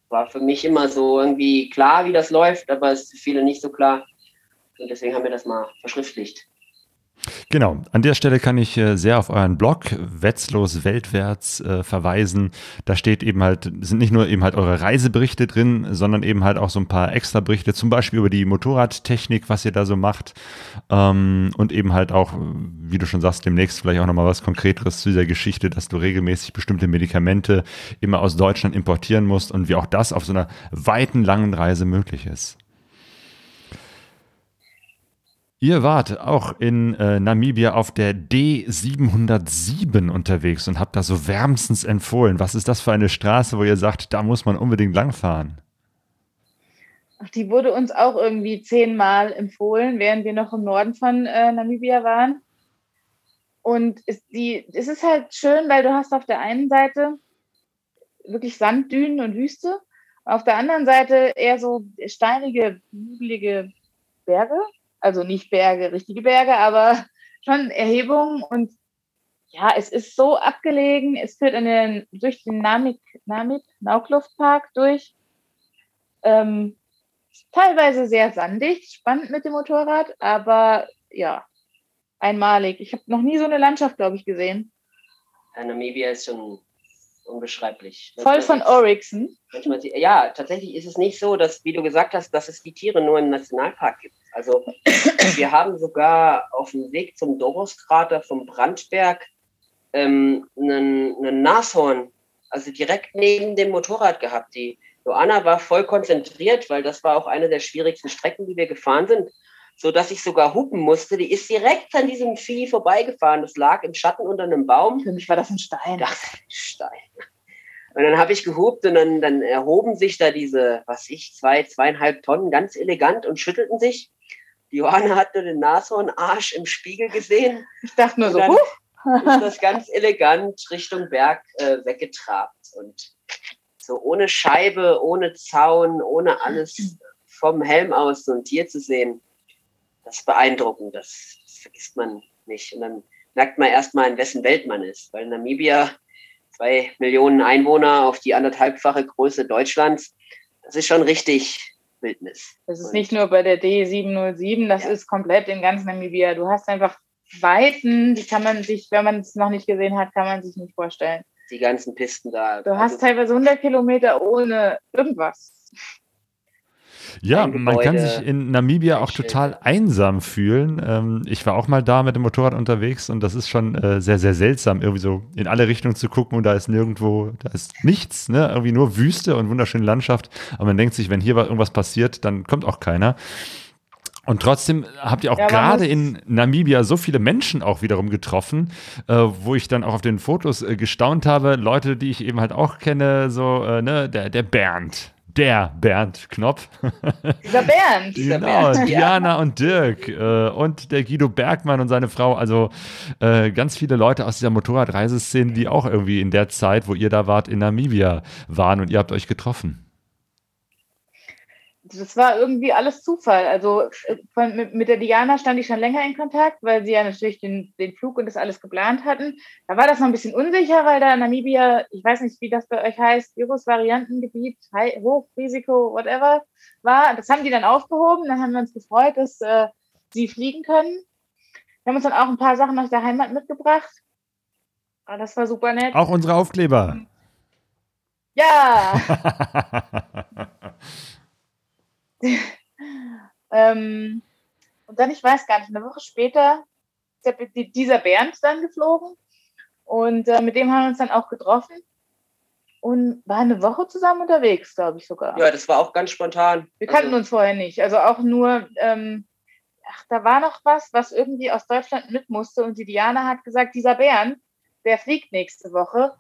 war für mich immer so irgendwie klar, wie das läuft, aber es ist für viele nicht so klar. Und deswegen haben wir das mal verschriftlicht. Genau, an der Stelle kann ich äh, sehr auf euren Blog Wetzlos Weltwärts äh, verweisen. Da steht eben halt, sind nicht nur eben halt eure Reiseberichte drin, sondern eben halt auch so ein paar extra Berichte, zum Beispiel über die Motorradtechnik, was ihr da so macht. Ähm, und eben halt auch, wie du schon sagst, demnächst vielleicht auch nochmal was Konkreteres zu dieser Geschichte, dass du regelmäßig bestimmte Medikamente immer aus Deutschland importieren musst und wie auch das auf so einer weiten, langen Reise möglich ist. Ihr wart auch in äh, Namibia auf der D707 unterwegs und habt da so wärmstens empfohlen. Was ist das für eine Straße, wo ihr sagt, da muss man unbedingt langfahren? Ach, die wurde uns auch irgendwie zehnmal empfohlen, während wir noch im Norden von äh, Namibia waren. Und ist die, es ist halt schön, weil du hast auf der einen Seite wirklich Sanddünen und Wüste, auf der anderen Seite eher so steinige, hügelige Berge also nicht Berge, richtige Berge, aber (laughs) schon Erhebungen und ja, es ist so abgelegen. Es führt den, durch den Namib, Namib Naukluftpark durch. Ähm, teilweise sehr sandig, spannend mit dem Motorrad, aber ja, einmalig. Ich habe noch nie so eine Landschaft, glaube ich, gesehen. Ja, Namibia ist schon unbeschreiblich. Voll von Oryxen. Ja, tatsächlich ist es nicht so, dass, wie du gesagt hast, dass es die Tiere nur im Nationalpark gibt. Also wir haben sogar auf dem Weg zum Doroskrater vom Brandberg ähm, einen, einen Nashorn, also direkt neben dem Motorrad gehabt. Die Joanna war voll konzentriert, weil das war auch eine der schwierigsten Strecken, die wir gefahren sind, so dass ich sogar hupen musste. Die ist direkt an diesem Vieh vorbeigefahren. Das lag im Schatten unter einem Baum. Für mich war das ein Stein. Das ist ein Stein. Und dann habe ich gehupt und dann, dann erhoben sich da diese, was ich, zwei, zweieinhalb Tonnen ganz elegant und schüttelten sich. Johanna hat nur den Nashornarsch im Spiegel gesehen. Ich dachte nur so, huh. ist (laughs) das ganz elegant Richtung Berg äh, weggetrabt. Und so ohne Scheibe, ohne Zaun, ohne alles vom Helm aus so ein Tier zu sehen, das ist beeindruckend. Das, das vergisst man nicht. Und dann merkt man erstmal, in wessen Welt man ist. Weil Namibia, zwei Millionen Einwohner auf die anderthalbfache Größe Deutschlands, das ist schon richtig Wildnis. Das ist Und- nicht nur bei der D707, das Ja. ist komplett in ganz Namibia. Du hast einfach Weiten, die kann man sich, wenn man es noch nicht gesehen hat, kann man sich nicht vorstellen. die ganzen Pisten da. Du hast teilweise 100 Kilometer ohne irgendwas. Ja, man kann sich in Namibia auch total einsam fühlen. Ähm, ich war auch mal da mit dem Motorrad unterwegs und das ist schon äh, sehr, sehr seltsam, irgendwie so in alle Richtungen zu gucken und da ist nirgendwo, da ist nichts, ne? irgendwie nur Wüste und wunderschöne Landschaft. Aber man denkt sich, wenn hier irgendwas passiert, dann kommt auch keiner. Und trotzdem habt ihr auch Ja, gerade in Namibia so viele Menschen auch wiederum getroffen, äh, wo ich dann auch auf den Fotos äh, gestaunt habe. Leute, die ich eben halt auch kenne, so, äh, ne, der, der Bernd. Der Bernd Knopf. Dieser Bernd. Dieser Genau, Bernd, ja. Diana und Dirk äh, und der Guido Bergmann und seine Frau. Also äh, ganz viele Leute aus dieser Motorradreiseszene, die auch irgendwie in der Zeit, wo ihr da wart, in Namibia waren und ihr habt euch getroffen. Das war irgendwie alles Zufall. Also äh, von, mit, mit der Diana stand ich schon länger in Kontakt, weil sie ja natürlich den, den Flug und das alles geplant hatten. Da war das noch ein bisschen unsicher, weil da in Namibia, ich weiß nicht, wie das bei euch heißt, Virusvariantengebiet, Hochrisiko, whatever, war. Das haben die dann aufgehoben. Dann haben wir uns gefreut, dass äh, sie fliegen können. Wir haben uns dann auch ein paar Sachen aus der Heimat mitgebracht. Ah, das war super nett. Auch unsere Aufkleber. Ja! (laughs) (laughs) ähm, und dann, ich weiß gar nicht, eine Woche später ist dieser Bernd dann geflogen und äh, mit dem haben wir uns dann auch getroffen und waren eine Woche zusammen unterwegs, glaube ich sogar. Ja, das war auch ganz spontan. Wir kannten Also, uns vorher nicht, also auch nur, ähm, ach, da war noch was, was irgendwie aus Deutschland mit musste und die Diana hat gesagt, dieser Bernd, der fliegt nächste Woche,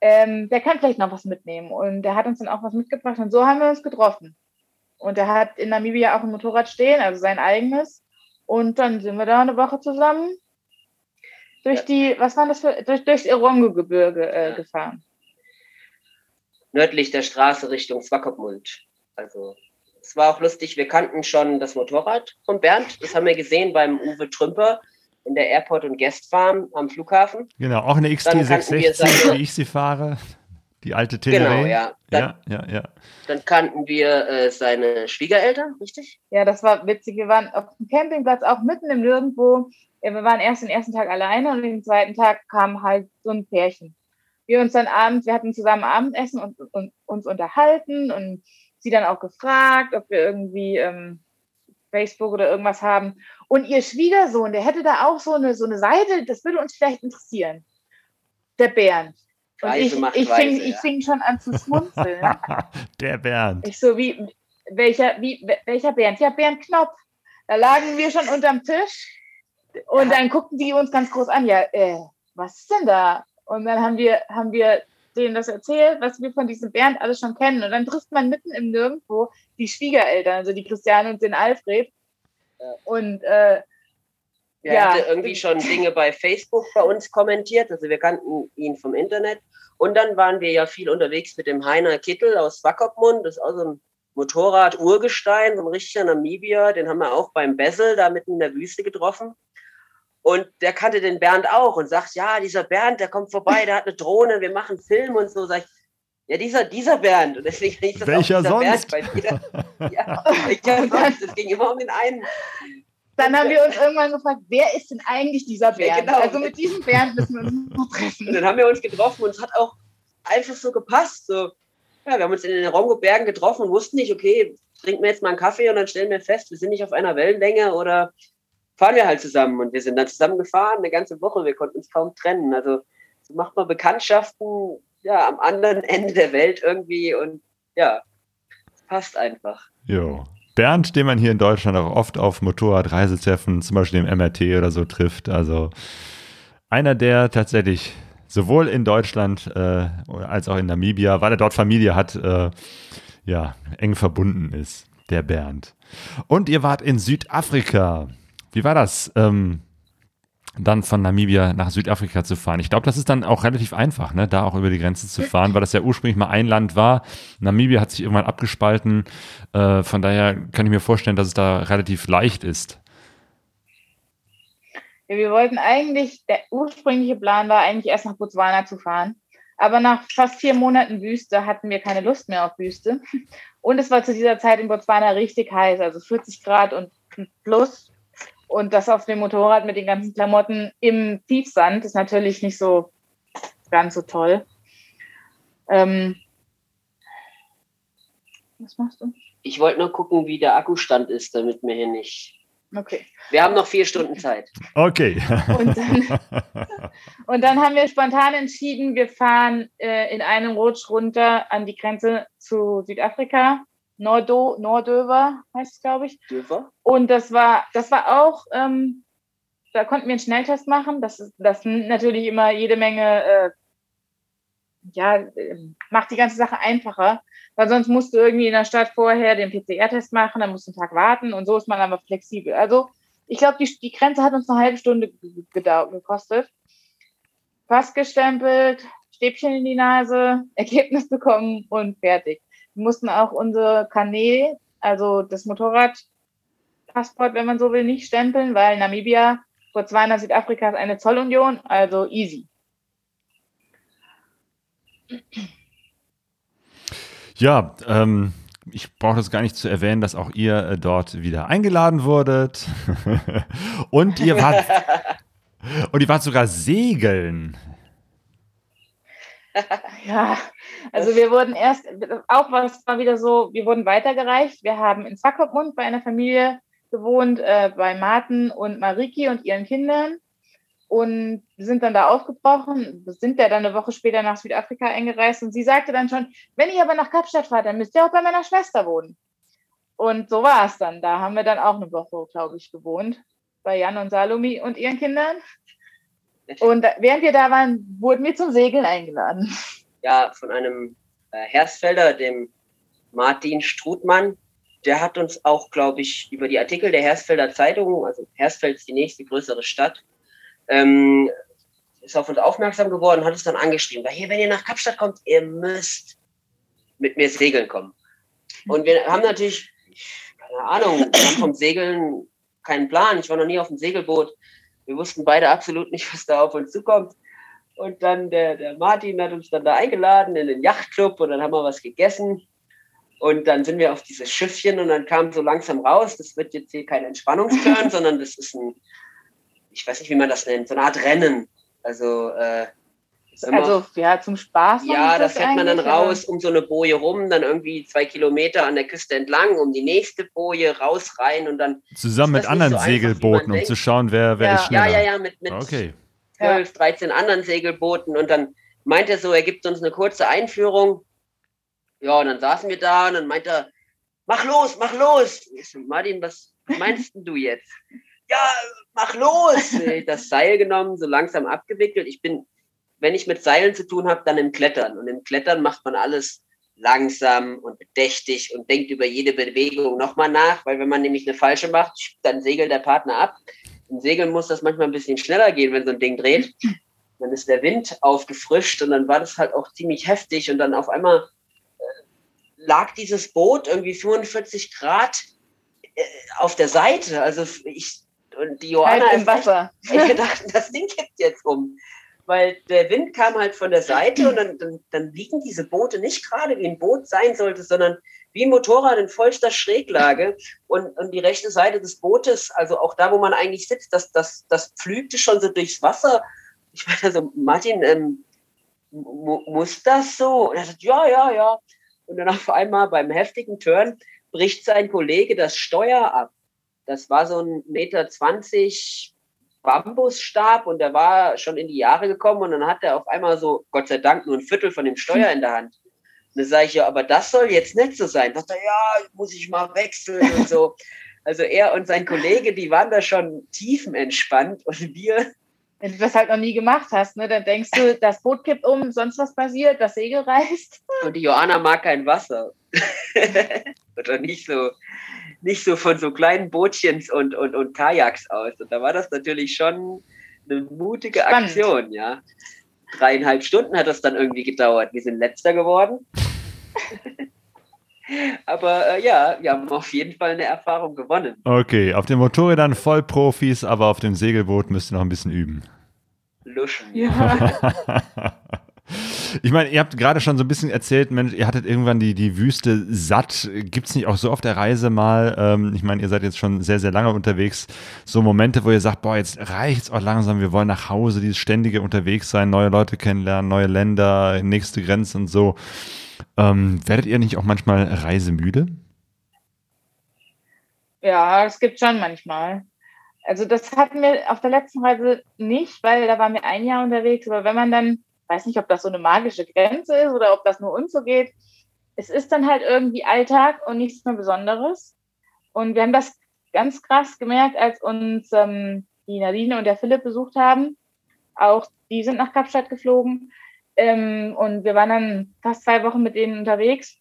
ähm, der kann vielleicht noch was mitnehmen und der hat uns dann auch was mitgebracht und so haben wir uns getroffen. Und er hat in Namibia auch ein Motorrad stehen, also sein eigenes. Und dann sind wir da eine Woche zusammen durch Ja. die, was war das für, durch, durchs Erongo-Gebirge äh, Ja. gefahren. nördlich der Straße Richtung Swakopmund. Also es war auch lustig, wir kannten schon das Motorrad von Bernd. Das haben wir gesehen beim Uwe Trümper in der Airport und Guest Farm am Flughafen. Genau, auch eine Dann kannten wir XT660, seine- wie ich sie fahre. Die alte Teneré. Genau, ja. Dann, Ja, ja, ja. dann kannten wir äh, seine Schwiegereltern, richtig? Ja, das war witzig. Wir waren auf dem Campingplatz auch mitten im Nirgendwo. Ja, Wir waren erst den ersten Tag alleine und den zweiten Tag kam halt so ein Pärchen. Wir uns dann abends, wir hatten zusammen Abendessen und, und uns unterhalten und sie dann auch gefragt, ob wir irgendwie ähm, Facebook oder irgendwas haben. Und ihr Schwiegersohn, der hätte da auch so eine, so eine Seite, das würde uns vielleicht interessieren. Der Bernd. Und Reise ich, macht ich, Reise, fing, ich ja. fing schon an zu schmunzeln. (laughs) Der Bernd. Ich so, wie, welcher, wie, welcher Bernd? Ja, Bernd Knopf. Da lagen wir schon unterm Tisch und dann guckten die uns ganz groß an. Ja, äh, was ist denn da? Und dann haben wir, haben wir denen das erzählt, was wir von diesem Bernd alles schon kennen. Und dann trifft man mitten im Nirgendwo die Schwiegereltern, also die Christiane und den Alfred. Ja. Und äh, Er Ja. hatte irgendwie schon Dinge bei Facebook bei uns kommentiert. Also wir kannten ihn vom Internet. Und dann waren wir ja viel unterwegs mit dem Heiner Kittel aus Swakopmund. Das ist auch so ein Motorrad-Urgestein, so ein richtiger Namibier. Den haben wir auch beim Bessel da mitten in der Wüste getroffen. Und der kannte den Bernd auch und sagt, ja, dieser Bernd, der kommt vorbei, der hat eine Drohne, wir machen Film und so. Sag ich, ja, dieser, dieser Bernd. Und deswegen hieß das Welcher auch dieser sonst? Bernd bei dir. (laughs) Ja, welcher sonst? Es ging immer um den einen. Dann haben wir uns (laughs) irgendwann gefragt, wer ist denn eigentlich dieser Ja, Bernd? genau. Also mit diesem Bernd müssen wir uns noch Und treffen. dann haben wir uns getroffen und es hat auch einfach so gepasst. So, ja, wir haben uns in den Rongo-Bergen getroffen und wussten nicht, okay, trinken wir jetzt mal einen Kaffee und dann stellen wir fest, wir sind nicht auf einer Wellenlänge oder fahren wir halt zusammen. Und wir sind dann zusammen gefahren, eine ganze Woche, wir konnten uns kaum trennen. Also so macht man Bekanntschaften ja, am anderen Ende der Welt irgendwie und ja, passt einfach. Jo. Bernd, den man hier in Deutschland auch oft auf Motorradreisetreffen, zum Beispiel im MRT oder so trifft. Also einer, der tatsächlich sowohl in Deutschland äh, als auch in Namibia, weil er dort Familie hat, äh, ja, eng verbunden ist, der Bernd. Und ihr wart in Südafrika. Wie war das? Ähm, dann von Namibia nach Südafrika zu fahren. Ich glaube, das ist dann auch relativ einfach, ne, da auch über die Grenze zu fahren, weil das ja ursprünglich mal ein Land war. Namibia hat sich irgendwann abgespalten. Äh, von daher kann ich mir vorstellen, dass es da relativ leicht ist. Ja, wir wollten eigentlich, der ursprüngliche Plan war eigentlich erst nach Botswana zu fahren. Aber nach fast vier Monaten Wüste hatten wir keine Lust mehr auf Wüste. Und es war zu dieser Zeit in Botswana richtig heiß, also 40 Grad und plus. Und das auf dem Motorrad mit den ganzen Klamotten im Tiefsand ist natürlich nicht so ganz so toll. Ähm, was machst du? Ich wollte nur gucken, wie der Akkustand ist, damit mir hier nicht. Okay. Wir haben noch vier Stunden Zeit. Okay. Und dann, (laughs) und dann haben wir spontan entschieden, wir fahren äh, in einem Rutsch runter an die Grenze zu Südafrika Nordo, Nordöver heißt es, glaube ich. Döver. Und das war, das war auch, ähm, da konnten wir einen Schnelltest machen. Das, ist, das natürlich immer jede Menge, äh, ja, macht die ganze Sache einfacher. Weil sonst musst du irgendwie in der Stadt vorher den PCR-Test machen, dann musst du einen Tag warten und so ist man aber flexibel. Also ich glaube, die, die Grenze hat uns eine halbe Stunde gekostet. Pass gestempelt, Stäbchen in die Nase, (laughs) Ergebnis bekommen und fertig. Wir mussten auch unsere Kanäle, also das Motorradpassport, wenn man so will, nicht stempeln, weil Namibia, Botswana, Südafrika ist eine Zollunion, also easy. Ja, ähm, ich brauche das gar nicht zu erwähnen, dass auch ihr äh, dort wieder eingeladen wurdet. (laughs) und ihr wart (laughs) und ihr wart sogar segeln. Ja, also wir wurden erst, auch was war wieder so, wir wurden weitergereicht. Wir haben in Swakopmund bei einer Familie gewohnt, äh, bei Martin und Mariki und ihren Kindern und sind dann da aufgebrochen, sind ja dann eine Woche später nach Südafrika eingereist und sie sagte dann schon, wenn ihr aber nach Kapstadt fahrt, dann müsst ihr auch bei meiner Schwester wohnen. Und so war es dann. Da haben wir dann auch eine Woche, glaube ich, gewohnt, bei Jan und Salome und ihren Kindern. Und während wir da waren, wurden wir zum Segeln eingeladen. Ja, von einem äh, Hersfelder, dem Martin Strutmann. Der hat uns auch, glaube ich, über die Artikel der Hersfelder Zeitung, also Hersfeld ist die nächste größere Stadt, ähm, ist auf uns aufmerksam geworden, hat uns dann angeschrieben, weil hier, wenn ihr nach Kapstadt kommt, ihr müsst mit mir segeln kommen. Und wir haben natürlich, keine Ahnung, wir haben vom Segeln keinen Plan. Ich war noch nie auf dem Segelboot. Wir wussten beide absolut nicht, was da auf uns zukommt. Und dann der, der Martin hat uns dann da eingeladen in den Yachtclub und dann haben wir was gegessen. Und dann sind wir auf dieses Schiffchen und dann kam so langsam raus, das wird jetzt hier kein Entspannungskern, (laughs) sondern das ist ein, ich weiß nicht, wie man das nennt, so eine Art Rennen. Also, äh, also ja, zum Spaß. Ja, da fährt man dann raus um so eine Boje rum, dann irgendwie zwei Kilometer an der Küste entlang, um die nächste Boje raus rein und dann. Zusammen mit anderen so Segelbooten, um zu schauen, wer, wer ja. ist schneller. Ja, ja, ja, mit, mit okay. 12, 13 anderen Segelbooten und dann meint er so, er gibt uns eine kurze Einführung. Ja, und dann saßen wir da und dann meint er, mach los, mach los. So, Martin, was meinst du jetzt? ja, mach los. (laughs) Das Seil genommen, so langsam abgewickelt. Ich bin wenn ich mit Seilen zu tun habe, dann im Klettern. Und im Klettern macht man alles langsam und bedächtig und denkt über jede Bewegung nochmal nach, weil wenn man nämlich eine falsche macht, dann segelt der Partner ab. Im Segeln muss das manchmal ein bisschen schneller gehen, wenn so ein Ding dreht. Dann ist der Wind aufgefrischt und dann war das halt auch ziemlich heftig und dann auf einmal äh, lag dieses Boot irgendwie 45 Grad äh, auf der Seite. Also ich und die Johanna halt im Wasser. Ich (laughs) gedacht, das Ding kippt jetzt um weil der Wind kam halt von der Seite und dann, dann, dann liegen diese Boote nicht gerade wie ein Boot sein sollte, sondern wie ein Motorrad in vollster Schräglage und, und die rechte Seite des Bootes, also auch da, wo man eigentlich sitzt, das, das, das pflügte schon so durchs Wasser. Ich meine, also Martin, ähm, muss das so? Und er sagt, ja, ja, ja. Und dann auf einmal beim heftigen Turn bricht sein Kollege das Steuer ab. Das war so ein Meter zwanzig Bambusstab und der war schon in die Jahre gekommen und dann hat er auf einmal so, Gott sei Dank, nur ein Viertel von dem Steuer in der Hand. Und dann sage ich, ja, aber das soll jetzt nicht so sein. Da sagt er, ja, muss ich mal wechseln und so. (laughs) Also er und sein Kollege, die waren da schon tiefenentspannt und wir. Wenn du das halt noch nie gemacht hast, ne, dann denkst du, das Boot kippt um, sonst was passiert, das Segel reißt. Und die Johanna mag kein Wasser. (laughs) Oder nicht so, nicht so von so kleinen Bootchens und, und, und Kajaks aus. Und da war das natürlich schon eine mutige Spannend. Aktion, ja. Dreieinhalb Stunden hat das dann irgendwie gedauert. Wir sind letzter geworden. (laughs) aber äh, ja, wir haben auf jeden Fall eine Erfahrung gewonnen. Okay, auf den Motorrädern voll Profis, aber auf dem Segelboot müsst ihr noch ein bisschen üben. Luschen. Ja. (laughs) Ich meine, ihr habt gerade schon so ein bisschen erzählt, Mensch, ihr hattet irgendwann die, die Wüste satt. Gibt es nicht auch so auf der Reise mal, ähm, ich meine, ihr seid jetzt schon sehr, sehr lange unterwegs, so Momente, wo ihr sagt, boah, jetzt reicht es auch langsam, wir wollen nach Hause, dieses ständige unterwegs sein, neue Leute kennenlernen, neue Länder, nächste Grenze und so. Ähm, werdet ihr nicht auch manchmal reisemüde? Ja, es gibt schon manchmal. Also das hatten wir auf der letzten Reise nicht, weil da waren wir ein Jahr unterwegs. Aber wenn man dann weiß nicht, ob das so eine magische Grenze ist oder ob das nur uns so geht. Es ist dann halt irgendwie Alltag und nichts mehr Besonderes. Und wir haben das ganz krass gemerkt, als uns ähm, die Nadine und der Philipp besucht haben. Auch die sind nach Kapstadt geflogen. Ähm, und wir waren dann fast zwei Wochen mit denen unterwegs.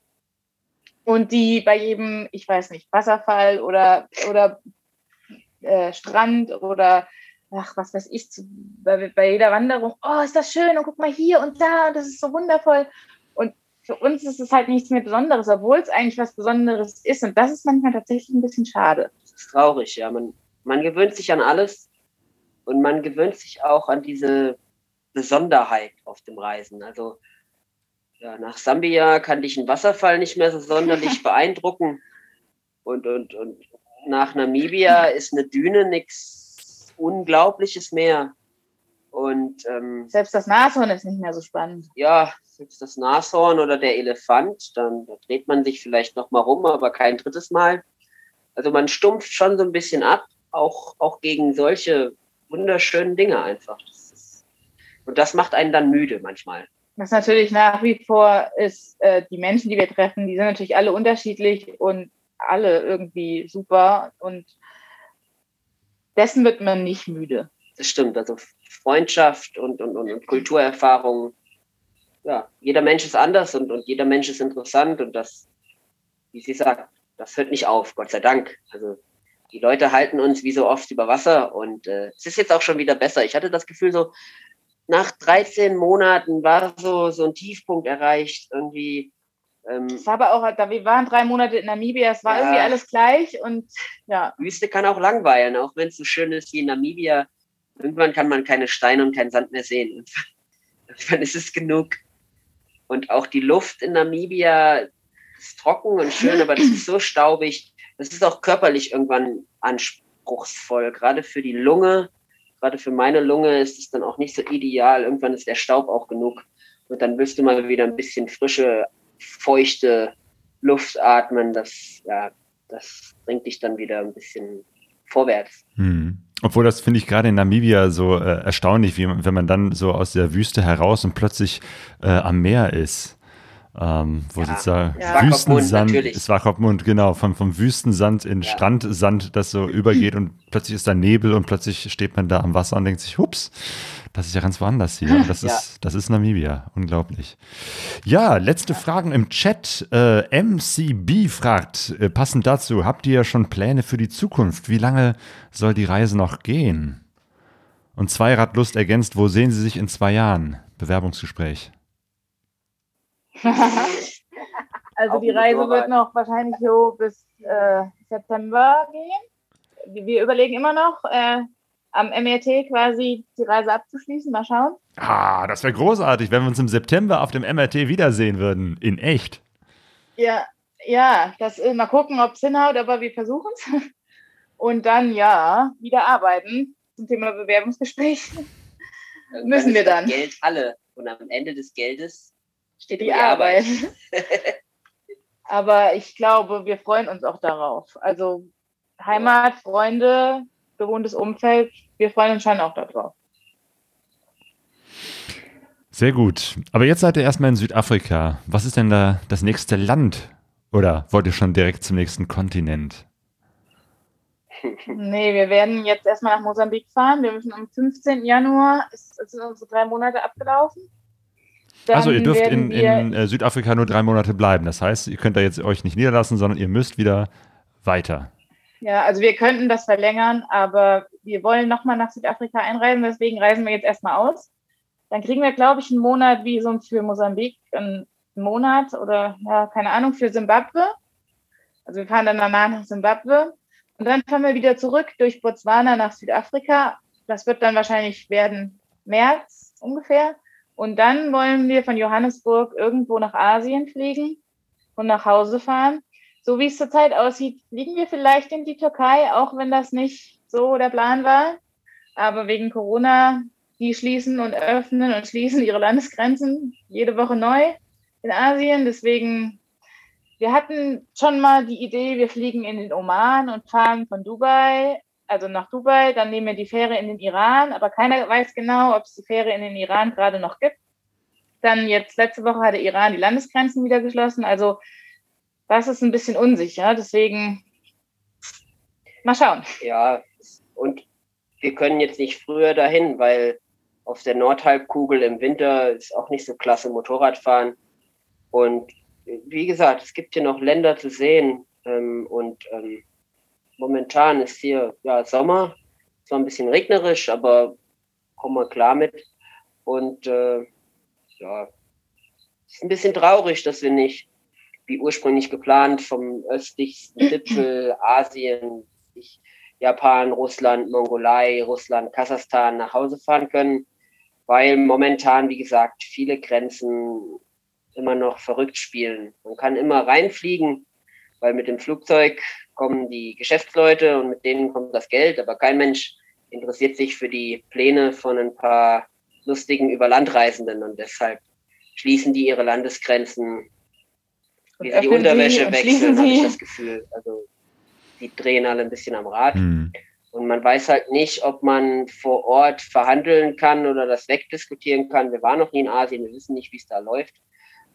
Und die bei jedem, ich weiß nicht, Wasserfall oder, oder äh, Strand oder ach, was weiß ich, zu, bei, bei jeder Wanderung, oh, ist das schön und guck mal hier und da und das ist so wundervoll. Und für uns ist es halt nichts mehr Besonderes, obwohl es eigentlich was Besonderes ist. Und das ist manchmal tatsächlich ein bisschen schade. Das ist traurig, ja. Man, man gewöhnt sich an alles und man gewöhnt sich auch an diese Besonderheit auf dem Reisen. Also ja, nach Sambia kann dich ein Wasserfall nicht mehr so sonderlich (laughs) beeindrucken. Und, und, und nach Namibia ist eine Düne nichts unglaubliches Meer. Und ähm, selbst das Nashorn ist nicht mehr so spannend. Ja, selbst das Nashorn oder der Elefant, dann da dreht man sich vielleicht noch mal rum, aber kein drittes Mal. Also man stumpft schon so ein bisschen ab, auch, auch gegen solche wunderschönen Dinge einfach. Das ist, und das macht einen dann müde manchmal. Was natürlich nach wie vor ist, äh, die Menschen, die wir treffen, die sind natürlich alle unterschiedlich und alle irgendwie super und dessen wird man nicht müde. Das stimmt, also Freundschaft und, und, und, Kulturerfahrung. Ja, jeder Mensch ist anders und, und jeder Mensch ist interessant und das, wie sie sagt, das hört nicht auf, Gott sei Dank. Also die Leute halten uns wie so oft über Wasser und äh, es ist jetzt auch schon wieder besser. Ich hatte das Gefühl, so nach 13 Monaten war so, so ein Tiefpunkt erreicht. Irgendwie ähm, es war aber auch, da wir waren drei Monate in Namibia, es war ja, irgendwie alles gleich und ja. Wüste kann auch langweilen, auch wenn es so schön ist wie in Namibia. Irgendwann kann man keine Steine und keinen Sand mehr sehen. (laughs) Irgendwann ist es genug. Und auch die Luft in Namibia ist trocken und schön, aber das ist so staubig. Das ist auch körperlich irgendwann anspruchsvoll, gerade für die Lunge. Gerade für meine Lunge ist es dann auch nicht so ideal. Irgendwann ist der Staub auch genug. Und dann willst du mal wieder ein bisschen frische feuchte Luft atmen, das, ja, das bringt dich dann wieder ein bisschen vorwärts. Hm. Obwohl das finde ich gerade in Namibia so äh, erstaunlich, wie wenn man dann so aus der Wüste heraus und plötzlich äh, am Meer ist. Ähm, wo ja, sozusagen ja. Wüstensand, Kopfmund, genau, von, vom Wüstensand in ja. Strandsand, das so übergeht und plötzlich ist da Nebel und plötzlich steht man da am Wasser und denkt sich, hups, das ist ja ganz woanders hier. Und (laughs) das, ja. ist, das ist Namibia. Unglaublich. Ja, letzte Fragen im Chat. Äh, MCB fragt, äh, passend dazu, habt ihr schon Pläne für die Zukunft? Wie lange soll die Reise noch gehen? Und Zweiradlust ergänzt, wo sehen Sie sich in zwei Jahren? Bewerbungsgespräch. (laughs) also die Reise wird noch wahrscheinlich so bis äh, September gehen. Wir überlegen immer noch, äh, am MRT quasi die Reise abzuschließen. Mal schauen. Ah, das wäre großartig, wenn wir uns im September auf dem MRT wiedersehen würden. In echt. Ja, ja, das äh, mal gucken, ob es hinhaut, aber wir versuchen es. (laughs) Und dann ja, wieder arbeiten zum Thema Bewerbungsgespräch. Müssen wir dann. Geld alle. Und am Ende des Geldes steht die die Arbeit. Arbeit. (laughs) Aber ich glaube, wir freuen uns auch darauf. Also Heimat, Freunde, gewohntes Umfeld, wir freuen uns schon auch darauf. Sehr gut. Aber jetzt seid ihr erstmal in Südafrika. Was ist denn da das nächste Land? Oder wollt ihr schon direkt zum nächsten Kontinent? (laughs) Nee, wir werden jetzt erstmal nach Mosambik fahren. Wir müssen am 15. Januar, ist, ist unsere drei Monate abgelaufen. Dann also ihr dürft in, in äh, Südafrika nur drei Monate bleiben. Das heißt, ihr könnt da jetzt euch nicht niederlassen, sondern ihr müsst wieder weiter. Ja, also wir könnten das verlängern, aber wir wollen nochmal nach Südafrika einreisen, deswegen reisen wir jetzt erstmal aus. Dann kriegen wir, glaube ich, einen Monat Visum für Mosambik, einen Monat oder ja, keine Ahnung, für Simbabwe. Also wir fahren dann danach nach Simbabwe und dann fahren wir wieder zurück durch Botswana nach Südafrika. Das wird dann wahrscheinlich werden März ungefähr. Und dann wollen wir von Johannesburg irgendwo nach Asien fliegen und nach Hause fahren so wie es zurzeit aussieht, fliegen wir vielleicht in die Türkei, auch wenn das nicht so der Plan war. Aber wegen Corona, die schließen und öffnen und schließen ihre Landesgrenzen jede Woche neu in Asien. Deswegen, wir hatten schon mal die Idee, wir fliegen in den Oman und fahren von Dubai, also nach Dubai, dann nehmen wir die Fähre in den Iran, aber keiner weiß genau, ob es die Fähre in den Iran gerade noch gibt. Dann jetzt letzte Woche hat der Iran die Landesgrenzen wieder geschlossen. Also das ist ein bisschen unsicher. Deswegen mal schauen. Ja, und wir können jetzt nicht früher dahin, weil auf der Nordhalbkugel im Winter ist auch nicht so klasse Motorradfahren. Und wie gesagt, es gibt hier noch Länder zu sehen. Ähm, und ähm, momentan ist hier ja Sommer, zwar ein bisschen regnerisch, aber kommen wir klar mit. Und äh, ja, es ist ein bisschen traurig, dass wir nicht, wie ursprünglich geplant, vom östlichsten (clears throat) Gipfel Asien, Japan, Russland, Mongolei, Russland, Kasachstan nach Hause fahren können, weil momentan, wie gesagt, viele Grenzen immer noch verrückt spielen. Man kann immer reinfliegen, weil mit dem Flugzeug kommen die Geschäftsleute und mit denen kommt das Geld, aber kein Mensch interessiert sich für die Pläne von ein paar lustigen Überlandreisenden und deshalb schließen die ihre Landesgrenzen, wie sie die sie Unterwäsche und wechseln, habe ich sie. das Gefühl. Also die drehen alle ein bisschen am Rad. Hm. Und man weiß halt nicht, ob man vor Ort verhandeln kann oder das wegdiskutieren kann. Wir waren noch nie in Asien, wir wissen nicht, wie es da läuft.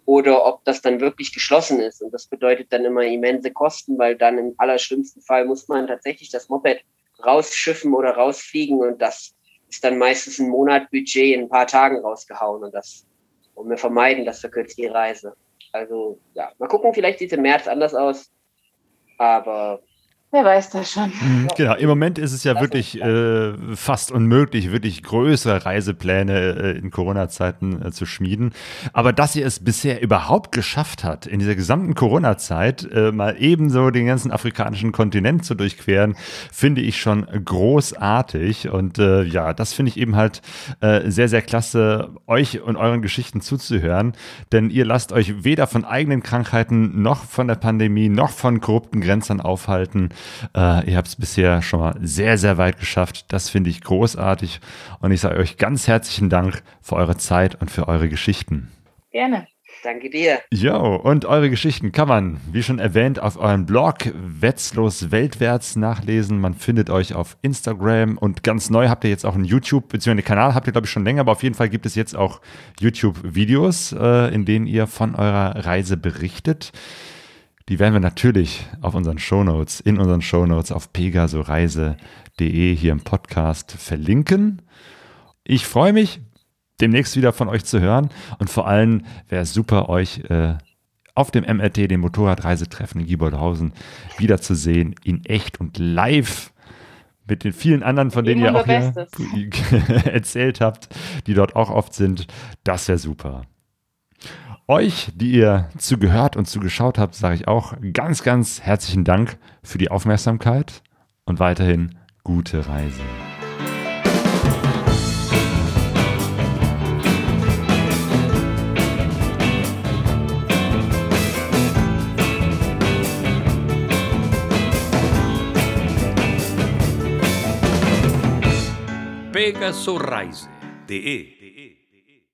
Oder ob das dann wirklich geschlossen ist. Und das bedeutet dann immer immense Kosten, weil dann im allerschlimmsten Fall muss man tatsächlich das Moped rausschiffen oder rausfliegen. Und das ist dann meistens ein Monat Budget in ein paar Tagen rausgehauen. Und das wollen wir vermeiden, das verkürzt die Reise. Also ja, mal gucken, vielleicht sieht es im März anders aus. Aber Wer weiß das schon. Mhm, Genau, im Moment ist es ja Das wirklich äh, fast unmöglich, wirklich größere Reisepläne äh, in Corona-Zeiten äh, zu schmieden. Aber dass ihr es bisher überhaupt geschafft hat, in dieser gesamten Corona-Zeit äh, mal ebenso den ganzen afrikanischen Kontinent zu durchqueren, finde ich schon großartig. Und äh, ja, das finde ich eben halt äh, sehr, sehr klasse, euch und euren Geschichten zuzuhören. Denn ihr lasst euch weder von eigenen Krankheiten noch von der Pandemie noch von korrupten Grenzern aufhalten. Äh, ihr habt es bisher schon mal sehr, sehr weit geschafft. Das finde ich großartig. Und ich sage euch ganz herzlichen Dank für eure Zeit und für eure Geschichten. Gerne. danke dir. Jo, und eure Geschichten kann man, wie schon erwähnt, auf eurem Blog Wetzlos Weltwärts nachlesen. Man findet euch auf Instagram und ganz neu habt ihr jetzt auch einen YouTube, beziehungsweise den Kanal habt ihr, glaube ich, schon länger, aber auf jeden Fall gibt es jetzt auch YouTube-Videos, äh, in denen ihr von eurer Reise berichtet. Die werden wir natürlich auf unseren Shownotes, in unseren Shownotes auf pegasoreise.de hier im Podcast verlinken. Ich freue mich, demnächst wieder von euch zu hören und vor allem wäre es super, euch äh, auf dem MRT, dem Motorradreisetreffen in Gieboldhausen, wiederzusehen, in echt und live mit den vielen anderen, von denen ihr auch hier (laughs) erzählt habt, die dort auch oft sind. Das wäre super. Euch, die ihr zugehört und zugeschaut habt, sage ich auch ganz, ganz herzlichen Dank für die Aufmerksamkeit und weiterhin gute Reise. pegasoreise.de